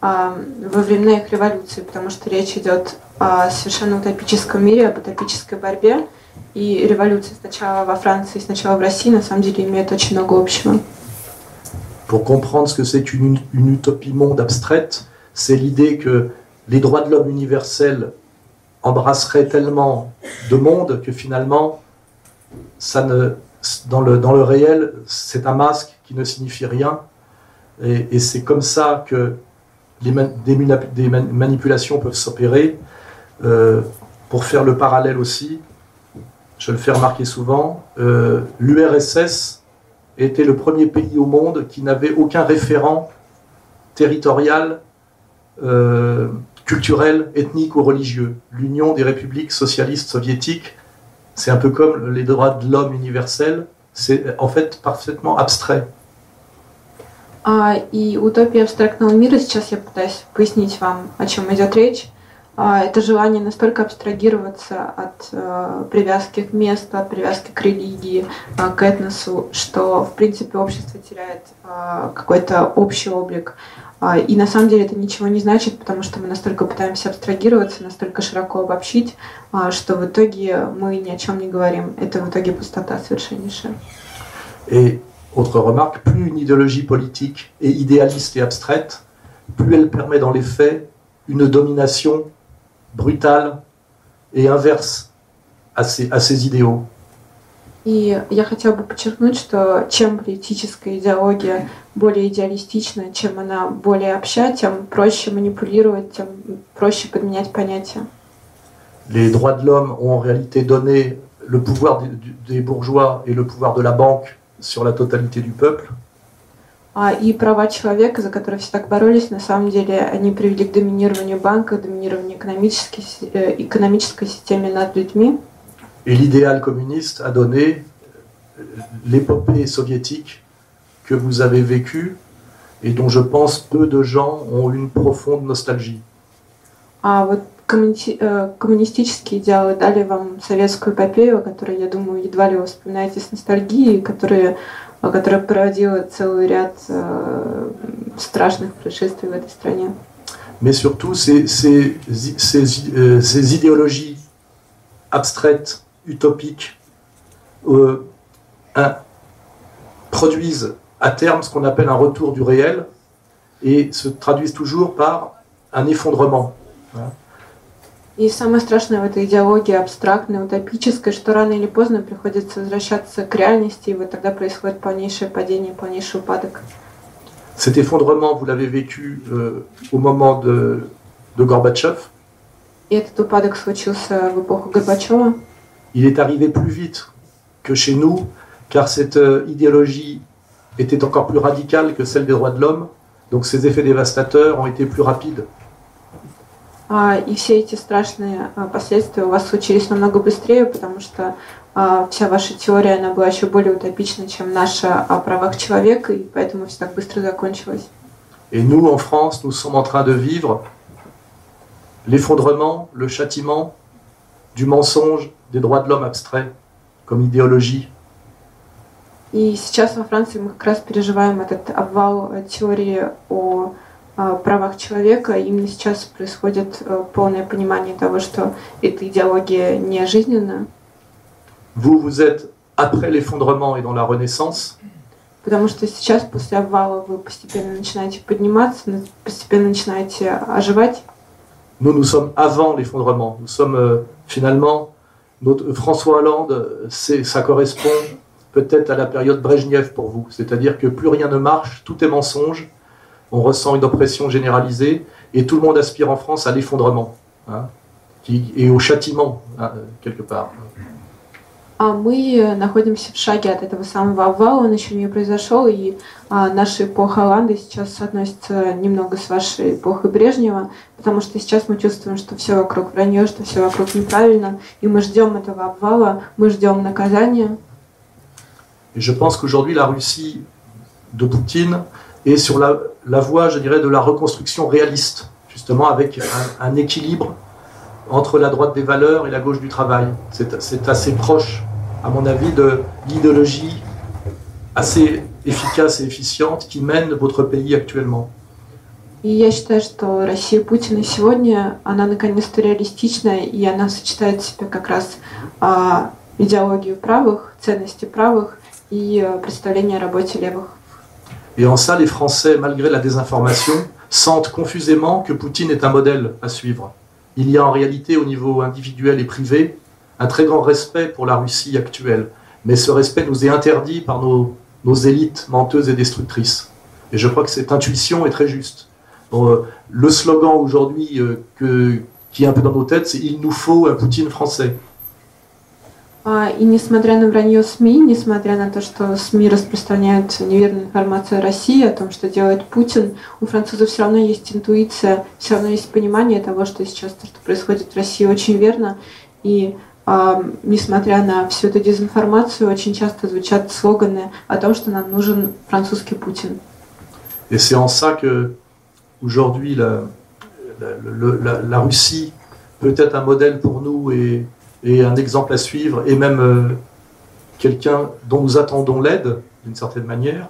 во времена их революции, потому что речь идет о совершенно утопическом мире, об утопической борьбе. И революция сначала во Франции, сначала в России, на самом деле, имеют очень много общего. Pour comprendre ce que c'est une utopie monde abstraite, c'est l'idée que les droits de l'homme universels embrasseraient tellement de monde que finalement, ça ne, dans, le, dans le réel, c'est un masque qui ne signifie rien. Et, c'est comme ça que des, manipulations peuvent s'opérer. Euh, pour faire le parallèle aussi, je le fais remarquer souvent, euh, l'URSS était le premier pays au monde qui n'avait aucun référent territorial, euh, culturel, ethnique ou religieux. L'Union des républiques socialistes soviétiques, c'est un peu comme les droits de l'homme universels, c'est en fait parfaitement abstrait. А, и утопия абстрактного мира, сейчас я пытаюсь пояснить вам, о чем идет речь, а, это желание настолько абстрагироваться от а, привязки к месту, от привязки к религии, к этносу, что, в принципе, общество теряет какой-то общий облик. И на самом деле это ничего не значит, потому что мы настолько пытаемся абстрагироваться, настолько широко обобщить, что в итоге мы ни о чем не говорим. Это в итоге пустота совершеннейшая. И Autre remarque, plus une idéologie politique est idéaliste et abstraite, plus elle permet dans les faits une domination brutale et inverse à ses, à ses idéaux. И я хотела бы подчеркнуть, что чем политическая идеология более идеалистична, чем она более обща, тем проще манипулировать, тем проще подменять понятия. Les droits de l'homme ont en réalité donné le pouvoir des bourgeois et le pouvoir de la banque sur la totalité du peuple. А, и права человека, за которые все так боролись, на самом деле они привели к доминированию банка, доминированию экономической, э, экономической системе над людьми. Et l'idéal communiste a donné euh, l'épopée soviétique que vous avez vécue et dont je pense peu de gens ont une profonde nostalgie. А вот э, коммунистические идеалы дали вам советскую эпопею, которую, я думаю, едва ли вы вспоминаете с ностальгией, которая, которая породила целый ряд э, страшных происшествий в этой стране. Mais surtout, ces, ces, ces, euh, ces idéologies abstraites, utopiques, euh, un, produisent à terme ce qu'on appelle un retour du réel et se traduisent toujours par un effondrement. Hein. И самое страшное в этой идеологии абстрактной, утопической, что рано или поздно приходится возвращаться к реальности, и вот тогда происходит полнейшее падение, полнейший упадок. Cet effondrement, vous l'avez vécu euh, au moment de, de Gorbatchev. И этот упадок случился в эпоху Горбачева. Il est arrivé plus vite que chez nous, car cette euh, idéologie était encore plus radicale que celle des droits de l'homme, donc ses effets dévastateurs ont été plus rapides. И все эти страшные последствия у вас случились намного быстрее, потому что вся ваша теория, она была еще более утопична, чем наша о правах человека, и поэтому все так быстро закончилось. Et nous, en France, nous sommes en train de vivre l'effondrement, le châtiment du mensonge des droits de l'homme abstrait comme idéologie. И сейчас во Франции мы как раз переживаем этот обвал теории о правах человека, именно сейчас происходит полное понимание того, что эта идеология не жизненна. Vous, vous êtes après l'effondrement et dans la renaissance. Потому что сейчас, после обвала, вы постепенно начинаете подниматься, постепенно начинаете оживать. Nous, nous sommes avant l'effondrement. Nous sommes euh, finalement, notre, François Hollande, ça correspond peut-être à la période Brejnev pour vous. C'est-à-dire que plus rien ne marche, tout est mensonge, On ressent une oppression généralisée, et tout le monde aspire en France à l'effondrement hein, et au châtiment, hein, quelque part. А мы э, находимся в шаге от этого самого обвала, он еще не произошел, и а, наша эпоха Оланды сейчас относится немного с вашей эпохой Брежнева, потому что сейчас мы чувствуем, что все вокруг вранье, что все вокруг неправильно, и мы ждем этого обвала, мы ждем наказания. Et je pense qu'aujourd'hui, la Russie de Poutine est sur la, la, voie, je dirais, de la reconstruction réaliste, justement avec un, un équilibre entre la droite des valeurs et la gauche du travail. C'est assez proche, à mon avis, de l'idéologie assez efficace et efficiente qui mène votre pays actuellement. И я считаю, что Россия Путина сегодня, она наконец-то реалистичная, и она сочетает в себе как раз а, идеологию правых, ценности правых и а, представление о работе левых. Et en ça, les Français, malgré la désinformation, sentent confusément que Poutine est un modèle à suivre. il y a en réalité au niveau individuel et privé un très grand respect pour la Russie actuelle. Mais ce respect nous est interdit par nos, élites menteuses et destructrices. Et je crois que cette intuition est très juste. Euh, le slogan aujourd'hui euh, qui est un peu dans nos têtes, c'est Il nous faut un Poutine français. И несмотря на вранье СМИ, несмотря на то, что СМИ распространяют неверную информацию о России, о том, что делает Путин, у французов все равно есть интуиция, все равно есть понимание того, что сейчас то, что происходит в России, очень верно. И э, несмотря на всю эту дезинформацию, очень часто звучат слоганы о том, что нам нужен французский Путин. Et c'est en ça que aujourd'hui la, la, la, la Russie peut être un modèle pour nous et et un exemple à suivre, et même euh, quelqu'un dont nous attendons l'aide, d'une certaine manière,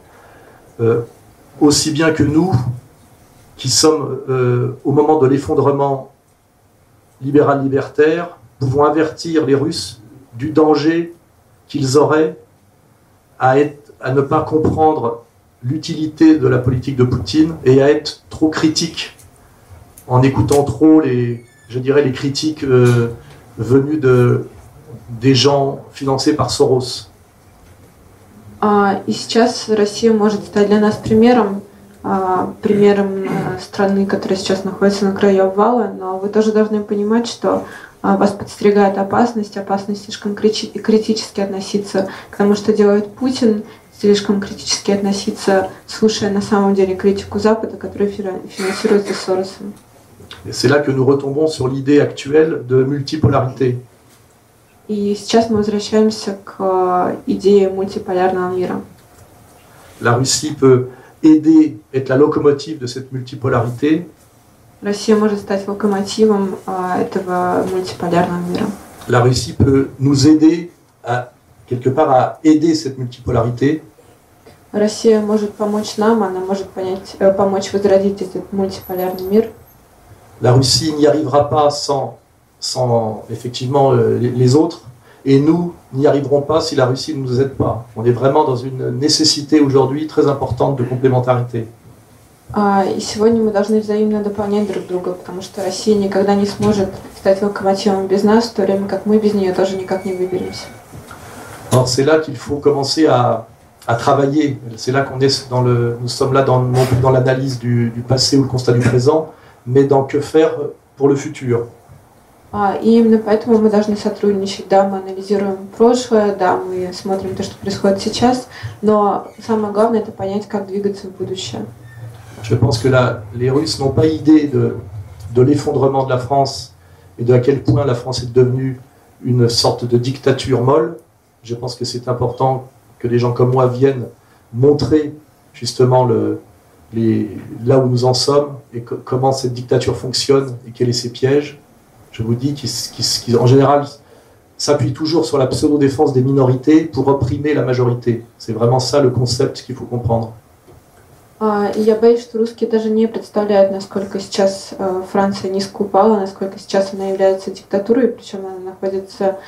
euh, aussi bien que nous, qui sommes euh, au moment de l'effondrement libéral-libertaire, pouvons avertir les Russes du danger qu'ils auraient à, ne pas comprendre l'utilité de la politique de Poutine et à être trop critiques en écoutant trop les, je dirais, les critiques venu de, des gens financés par Soros. А, и сейчас Россия может стать для нас примером, а, примером а, страны, которая сейчас находится на краю обвала, но вы тоже должны понимать, что а, вас подстерегает опасность, опасность слишком критически относиться к тому, что делает Путин, слишком критически относиться, слушая на самом деле критику Запада, который финансируется Соросом. Et c'est là que nous retombons sur l'idée actuelle de multipolarité. И сейчас мы возвращаемся к идее мультиполярного мира. La Russie peut aider, être la locomotive de cette multipolarité. Россия может стать локомотивом этого мультиполярного мира. La Russie peut nous aider à quelque part à aider cette multipolarité. Россия может помочь нам, она может понять, помочь возродить этот мультиполярный мир. La Russie n'y arrivera pas sans, sans effectivement euh, les autres, et nous n'y arriverons pas si la Russie ne nous aide pas. On est vraiment dans une nécessité aujourd'hui très importante de complémentarité. И сегодня мы должны взаимно дополнять друг друга, потому что Россия никогда не сможет стать локомотивом без нас, в то время как мы без нее тоже никак не выберемся. Alors c'est là qu'il faut commencer à, à travailler. C'est là qu'on est dans le, nous sommes là dans, non plus dans l'analyse du, du passé ou le constat du présent, mais dans que faire pour le futur. А, и именно поэтому мы должны сотрудничать. Да, мы анализируем прошлое, да, мы смотрим то, что происходит сейчас, но самое главное это понять, как двигаться в будущее. Je pense que la, les Russes n'ont pas idée de, de l'effondrement de la France et de à quel point la France est devenue une sorte de dictature molle. Je pense que c'est important que des gens comme moi viennent montrer justement le, là où nous en sommes et comment cette dictature fonctionne et quels sont ses pièges. Je vous dis qu'en général s'appuie toujours sur la pseudo-défense des minorités pour opprimer la majorité. C'est vraiment ça le concept qu'il faut comprendre. Я боюсь, что русские даже не представляют, насколько сейчас Франция низко упала, насколько сейчас она является диктатурой, причем она находится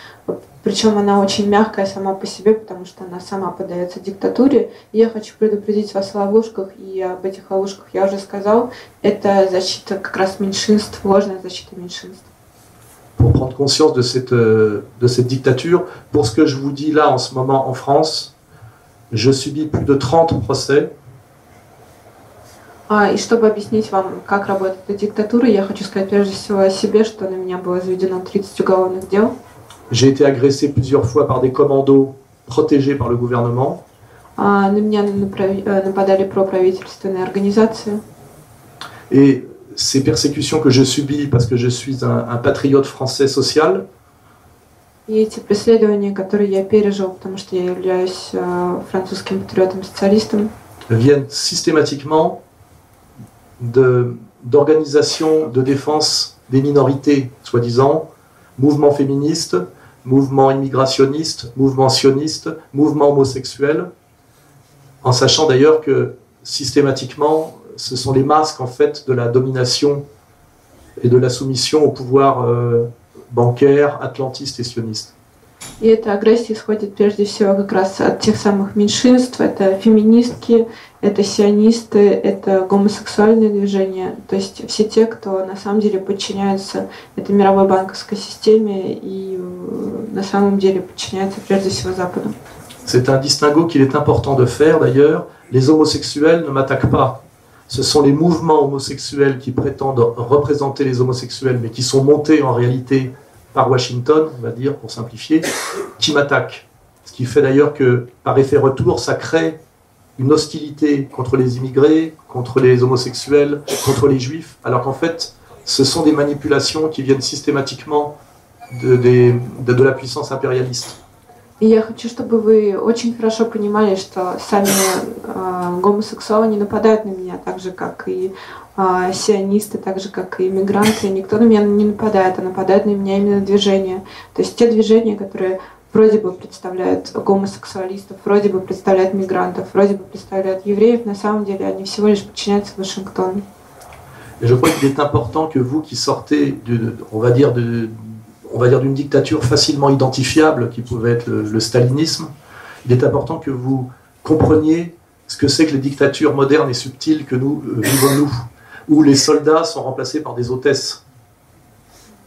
Причем она очень мягкая сама по себе, потому что она сама поддается диктатуре. Я хочу предупредить вас о ловушках, и об этих ловушках я уже сказал. Это защита как раз меньшинств, ложная защита меньшинств. pour prendre conscience de cette, euh, de cette dictature. Pour ce que je vous dis là en ce moment en France, je subis plus de 30 procès. А, и чтобы объяснить вам, как работает эта диктатура, я хочу сказать прежде всего о себе, что на меня было заведено 30 уголовных дел. J'ai été agressé plusieurs fois par des commandos protégés par le gouvernement. А, на меня э, нападали проправительственные организации. Et ces persécutions que je subis parce que je suis un, un patriote français social, И эти преследования, которые я пережил, потому что я являюсь э, французским патриотом-социалистом, viennent systématiquement d'organisations de, défense des minorités, soi-disant, mouvements féministes, mouvements immigrationnistes, mouvements sionistes, mouvements homosexuels, en sachant d'ailleurs que systématiquement, ce sont les masques en fait de la domination et de la soumission au pouvoir euh, bancaire, atlantiste et sioniste. И эта агрессия исходит прежде всего как раз от тех самых меньшинств. Это феминистки, это сионисты, это гомосексуальные движения. То есть все те, кто на самом деле подчиняются этой мировой банковской системе и э, на самом деле подчиняются прежде всего Западу. C'est un distinguo qu'il est important de faire d'ailleurs. Les homosexuels ne m'attaquent pas. Ce sont les mouvements homosexuels qui prétendent représenter les homosexuels, mais qui sont montés en réalité par Washington, on va dire pour simplifier, qui m'attaquent. Ce qui fait d'ailleurs que par effet retour, ça crée une hostilité contre les immigrés, contre les homosexuels, contre les juifs, alors qu'en fait, ce sont des manipulations qui viennent systématiquement de, des- de- de la puissance impérialiste. И я хочу, чтобы вы очень хорошо понимали, что сами э, гомосексуалы не нападают на меня, так же, как и э, сионисты, так же, как и иммигранты. Никто на меня не нападает, а нападают на меня именно движения. То есть те движения, которые вроде бы представляют гомосексуалистов, вроде бы представляют мигрантов, вроде бы представляют евреев, на самом деле они всего лишь подчиняются Вашингтону. Et je crois qu'il est important que vous qui sortez, de, de- on va dire, de, on va dire d'une dictature facilement identifiable, qui pouvait être le, le stalinisme, il est important que vous compreniez ce que c'est que les dictatures modernes et subtiles que nous euh, vivons nous, Où les soldats sont remplacés par des hôtesses.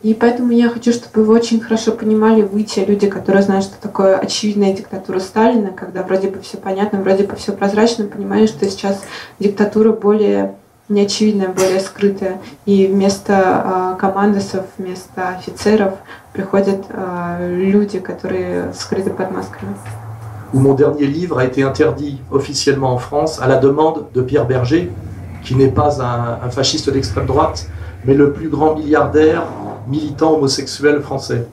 И поэтому я хочу, чтобы вы очень хорошо понимали, вы те люди, которые знают, что такое очевидная диктатура Сталина, когда вроде бы все понятно, вроде бы все прозрачно, понимали, что сейчас диктатура более неочевидная, более скрытая. И вместо а, командосов, вместо офицеров приходят а, люди, которые скрыты под масками. mon dernier livre a été interdit officiellement en France à la demande de Pierre Berger, qui n'est pas un, un fasciste d'extrême droite, mais le plus grand milliardaire militant homosexuel français.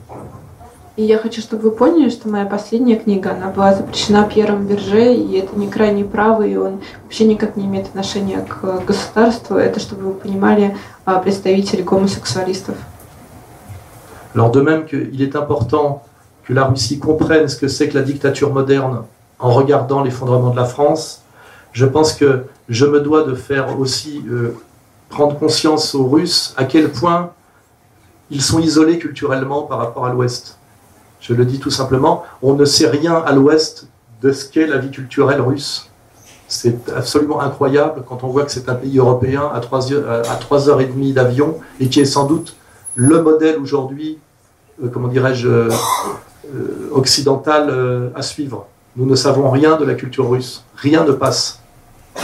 И я хочу, чтобы вы поняли, что моя последняя книга, она была запрещена Пьером Берже, и это не крайний правый, и он вообще никак не имеет отношения к государству. Это, чтобы вы понимали, а, представитель гомосексуалистов. Alors de même qu'il est important que la Russie comprenne ce que c'est que la dictature moderne en regardant l'effondrement de la France, je pense que je me dois de faire aussi euh, prendre conscience aux Russes à quel point ils sont isolés culturellement par rapport à l'Ouest. Je le dis tout simplement, on ne sait rien à l'Ouest de ce qu'est la vie culturelle russe. C'est absolument incroyable quand on voit que c'est un pays européen à 3 heures, et demie d'avion et qui est sans doute le modèle aujourd'hui, euh, comment dirais-je, euh, occidental à suivre. Nous ne savons rien de la culture russe. Rien ne passe.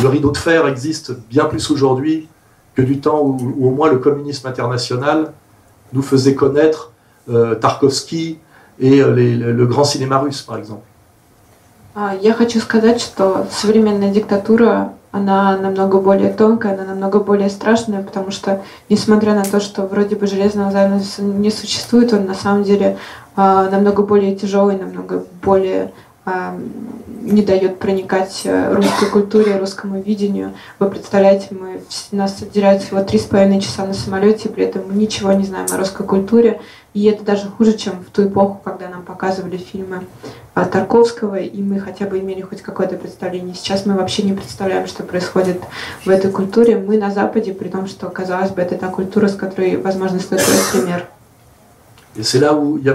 Le rideau de fer existe bien plus aujourd'hui que du temps où, où au moins le communisme international nous faisait connaître euh, Tarkovsky et euh, les- le, le grand cinéma russe, par exemple. А, Я хочу сказать, что современная диктатура, она намного более тонкая, она намного более страшная, потому что, несмотря на то, что вроде бы железного занавеса не существует, он на самом деле а, намного более тяжелый, намного более а, не дает проникать э, русской культуре, русскому видению. Вы представляете, мы, нас отделяют всего три с половиной часа на самолете, при этом мы ничего не знаем о русской культуре. И это даже хуже, чем в ту эпоху, когда нам показывали фильмы а, Тарковского, и мы хотя бы имели хоть какое-то представление. Сейчас мы вообще не представляем, что происходит в этой культуре. Мы на Западе, при том, что, казалось бы, это та культура, с которой, возможно, стоит брать пример. Et c'est là où il y a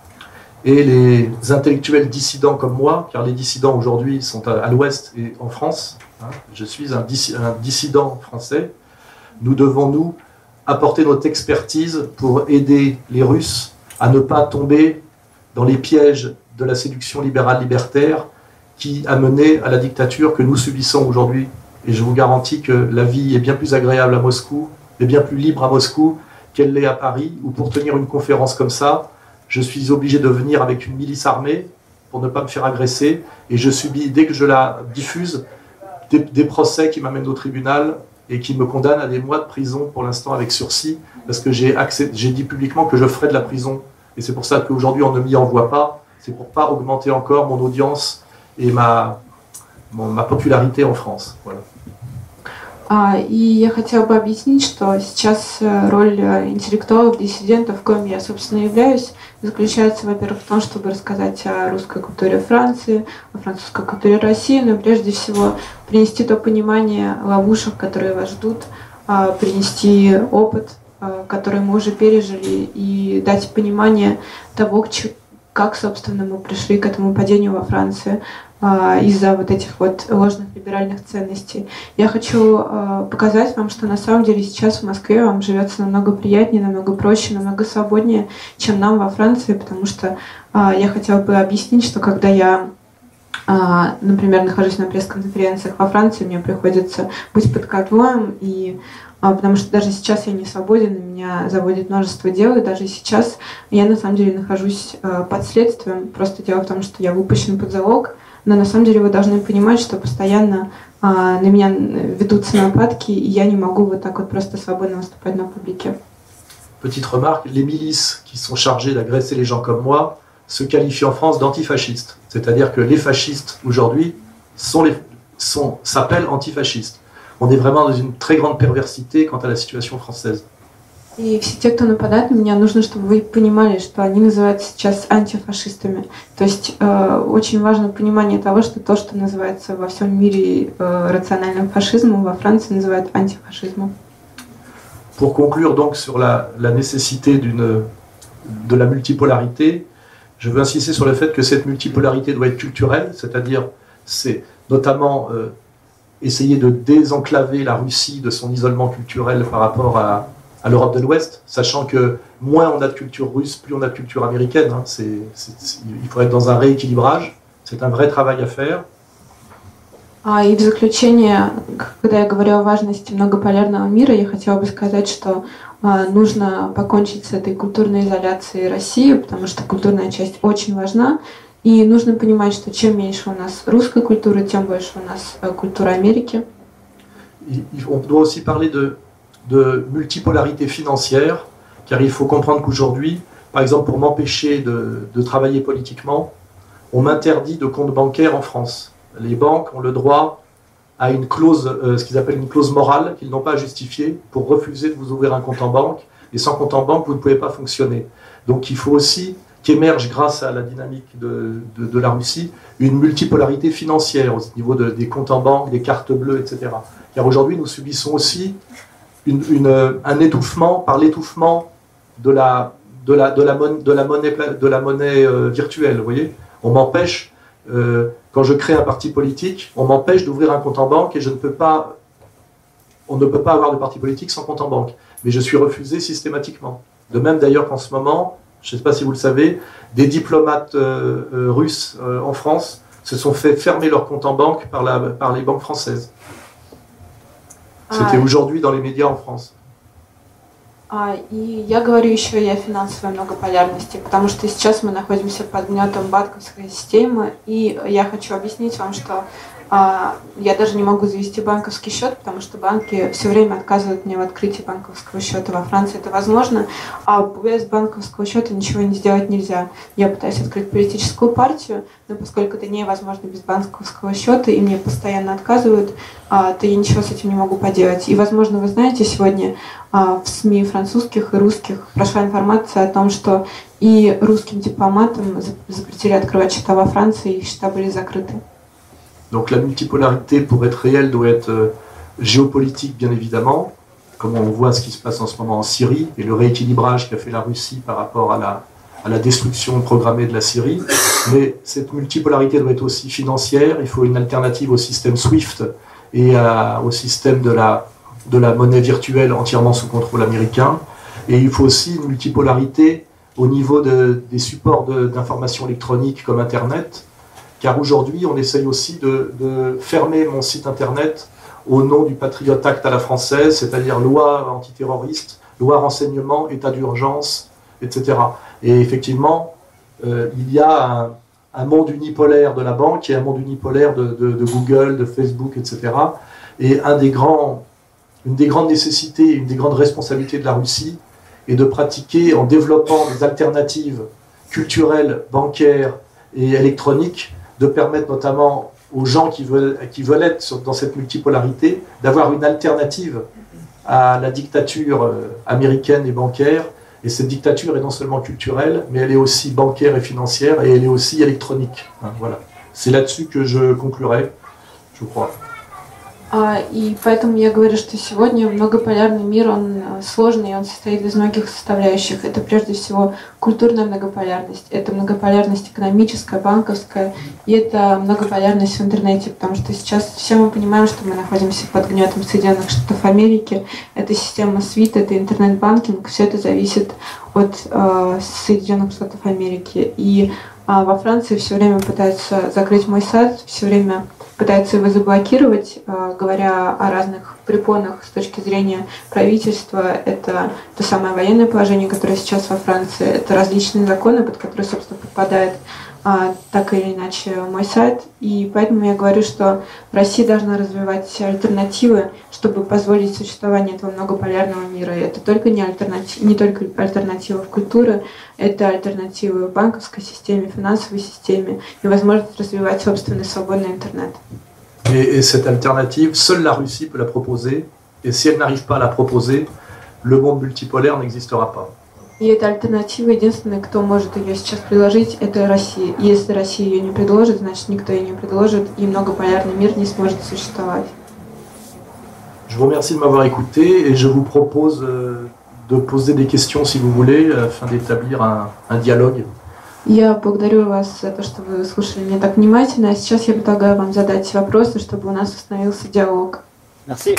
Et les intellectuels dissidents comme moi, car les dissidents aujourd'hui sont à, l'ouest et en France, hein, je suis un, dissi- un dissident français, nous devons, nous, apporter notre expertise pour aider les Russes à ne pas tomber dans les pièges de la séduction libérale libertaire qui a mené à la dictature que nous subissons aujourd'hui. Et je vous garantis que la vie est bien plus agréable à Moscou, et bien plus libre à Moscou qu'elle l'est à Paris, où pour tenir une conférence comme ça, je suis obligé de venir avec une milice armée pour ne pas me faire agresser, et je subis, dès que je la diffuse, des, procès qui m'amènent au tribunal et qui me condamnent à des mois de prison pour l'instant avec sursis, parce que j'ai dit publiquement que je ferais de la prison. Et c'est pour ça qu'aujourd'hui on ne m'y envoie pas, c'est pour pas augmenter encore mon audience et ma, ma popularité en France. Voilà. А, И я хотела бы объяснить, что сейчас э, роль э, интеллектуалов, диссидентов, коим я, собственно, являюсь, заключается, во-первых, в том, чтобы рассказать о русской культуре Франции, о французской культуре России, но прежде всего принести то понимание ловушек, которые вас ждут, а, принести опыт, а, который мы уже пережили, и дать понимание того, как, собственно, мы пришли к этому падению во Франции из-за вот этих вот ложных либеральных ценностей. Я хочу а, показать вам, что на самом деле сейчас в Москве вам живется намного приятнее, намного проще, намного свободнее, чем нам во Франции, потому что а, я хотела бы объяснить, что когда я а, например, нахожусь на пресс-конференциях во Франции, мне приходится быть под конвоем, и а, потому что даже сейчас я не свободен, и меня заводит множество дел, и даже сейчас я на самом деле нахожусь а, под следствием. Просто дело в том, что я выпущен под залог, но на самом деле вы должны понимать, что постоянно а, на меня ведутся нападки, и я не могу вот так вот просто свободно выступать на публике. Petite remarque, les milices qui sont chargées d'agresser les gens comme moi se qualifient en France d'antifascistes. C'est-à-dire que les fascistes aujourd'hui sont les- sont- s'appellent antifascistes. On est vraiment dans une très grande perversité quant à la situation française. И все те, кто нападает на меня, нужно, чтобы вы понимали, что они называются сейчас антифашистами. То есть э, очень важно понимание того, что то, что называется во всем мире э, рациональным фашизмом, во Франции называют антифашизмом. Pour conclure donc sur la, la nécessité d'une- de la multipolarité, je veux insister sur le fait que cette multipolarité doit être culturelle, c'est-à-dire c'est notamment euh, essayer de désenclaver la Russie de son isolement culturel par rapport à, à l'Europe de l'Ouest, sachant que moins on a de culture russe, plus on a de culture américaine. hein. C'est- c'est- c'est- il faut être dans un rééquilibrage, c'est un vrai travail à faire. А, и в заключение, к- когда я говорю о важности многополярного мира, я хотела бы сказать, что а, нужно покончить с этой культурной изоляцией России, потому что культурная часть очень важна. И нужно понимать, что чем меньше у нас русской культуры, тем больше у нас э, культура Америки. Il- il- on doit aussi parler de, de multipolarité financière, car il faut comprendre qu'aujourd'hui, par exemple, pour m'empêcher de, travailler politiquement, on m'interdit de compte bancaire en France. Les banques ont le droit à une clause, euh, ce qu'ils appellent une clause morale, qu'ils n'ont pas à justifier, pour refuser de vous ouvrir un compte en banque. Et sans compte en banque, vous ne pouvez pas fonctionner. Donc il faut aussi qu'émerge, grâce à la dynamique de, de- la Russie, une multipolarité financière au niveau de- des comptes en banque, des cartes bleues, etc. Car aujourd'hui, nous subissons aussi un étouffement par l'étouffement de la, monnaie, virtuelle. On m'empêche, euh, quand je crée un parti politique, on m'empêche d'ouvrir un compte en banque et je ne peux pas. On ne peut pas avoir de parti politique sans compte en banque. Mais je suis refusé systématiquement. De même d'ailleurs qu'en ce moment, je ne sais pas si vous le savez, des diplomates euh, euh, russes en France se sont fait fermer leur compte en banque par les banques françaises. C'était А, aujourd'hui dans les médias en France. А, и я говорю еще и о финансовой многополярности, потому что сейчас мы находимся под гнетом банковской системы, и я хочу объяснить вам, что я даже не могу завести банковский счет, потому что банки все время отказывают мне в открытии банковского счета. Во Франции это возможно, а без банковского счета ничего не сделать нельзя. Я пытаюсь открыть политическую партию, но поскольку это невозможно без банковского счета, и мне постоянно отказывают, а, то я ничего с этим не могу поделать. И, возможно, вы знаете, сегодня а, в СМИ французских и русских прошла информация о том, что и русским дипломатам запретили открывать счета во Франции, их счета были закрыты. Donc la multipolarité, pour être réelle, doit être euh, géopolitique, bien évidemment, comme on voit ce qui se passe en ce moment en Syrie et le rééquilibrage qu'a fait la Russie par rapport à la, destruction programmée de la Syrie. Mais cette multipolarité doit être aussi financière. Il faut une alternative au système SWIFT et au système de la, de monnaie virtuelle entièrement sous contrôle américain. Et il faut aussi une multipolarité au niveau de, des supports d'information électronique comme Internet car aujourd'hui, on essaye aussi de, fermer mon site internet au nom du Patriot Act à la française, c'est-à-dire loi antiterroriste, loi renseignement, état d'urgence, etc. Et effectivement, euh, il y a un, monde unipolaire de la banque et un monde unipolaire de, Google, de Facebook, etc. Et une des grandes nécessités, une des grandes responsabilités de la Russie est de pratiquer en développant des alternatives culturelles, bancaires et électroniques de permettre notamment aux gens qui veulent, qui veulent être dans cette multipolarité d'avoir une alternative à la dictature euh, américaine et bancaire. Et cette dictature est non seulement culturelle, mais elle est aussi bancaire et financière, et elle est aussi électronique. Hein, voilà. C'est là-dessus que je conclurai, je crois. А, и поэтому я говорю, что сегодня многополярный мир, он э, сложный, он состоит из многих составляющих. Это прежде всего культурная многополярность, это многополярность экономическая, банковская, и это многополярность в интернете, потому что сейчас все мы понимаем, что мы находимся под гнетом Соединенных Штатов Америки. Это система SWIFT, это интернет-банкинг, все это зависит от э, Соединенных Штатов Америки. И э, во Франции все время пытаются закрыть мой сайт, все время пытается его заблокировать, э, говоря о разных препонах с точки зрения правительства. Это то самое военное положение, которое сейчас во Франции, это различные законы, под которые, собственно, попадает а, так или иначе мой сайт. И поэтому я говорю, что Россия должна развивать альтернативы, чтобы позволить существование этого многополярного мира. И это только не, альтернатив, не только альтернатива в культуре, это альтернативы в банковской системе, финансовой системе и возможность развивать собственный свободный интернет. Et, et cette alternative, seule la Russie peut la proposer. Et si elle n'arrive pas à la proposer, le monde multipolaire n'existera pas. И эта альтернатива, единственный, кто может ее сейчас предложить, это Россия. Если Россия ее не предложит, значит никто ее не предложит, и многополярный мир не сможет существовать. Je vous remercie de m'avoir écouté et je vous propose euh, de poser des questions si vous voulez, afin d'établir un, un dialogue. Я благодарю вас за то, что вы слушали меня так внимательно. А сейчас я предлагаю вам задать вопросы, чтобы у нас установился диалог. Merci.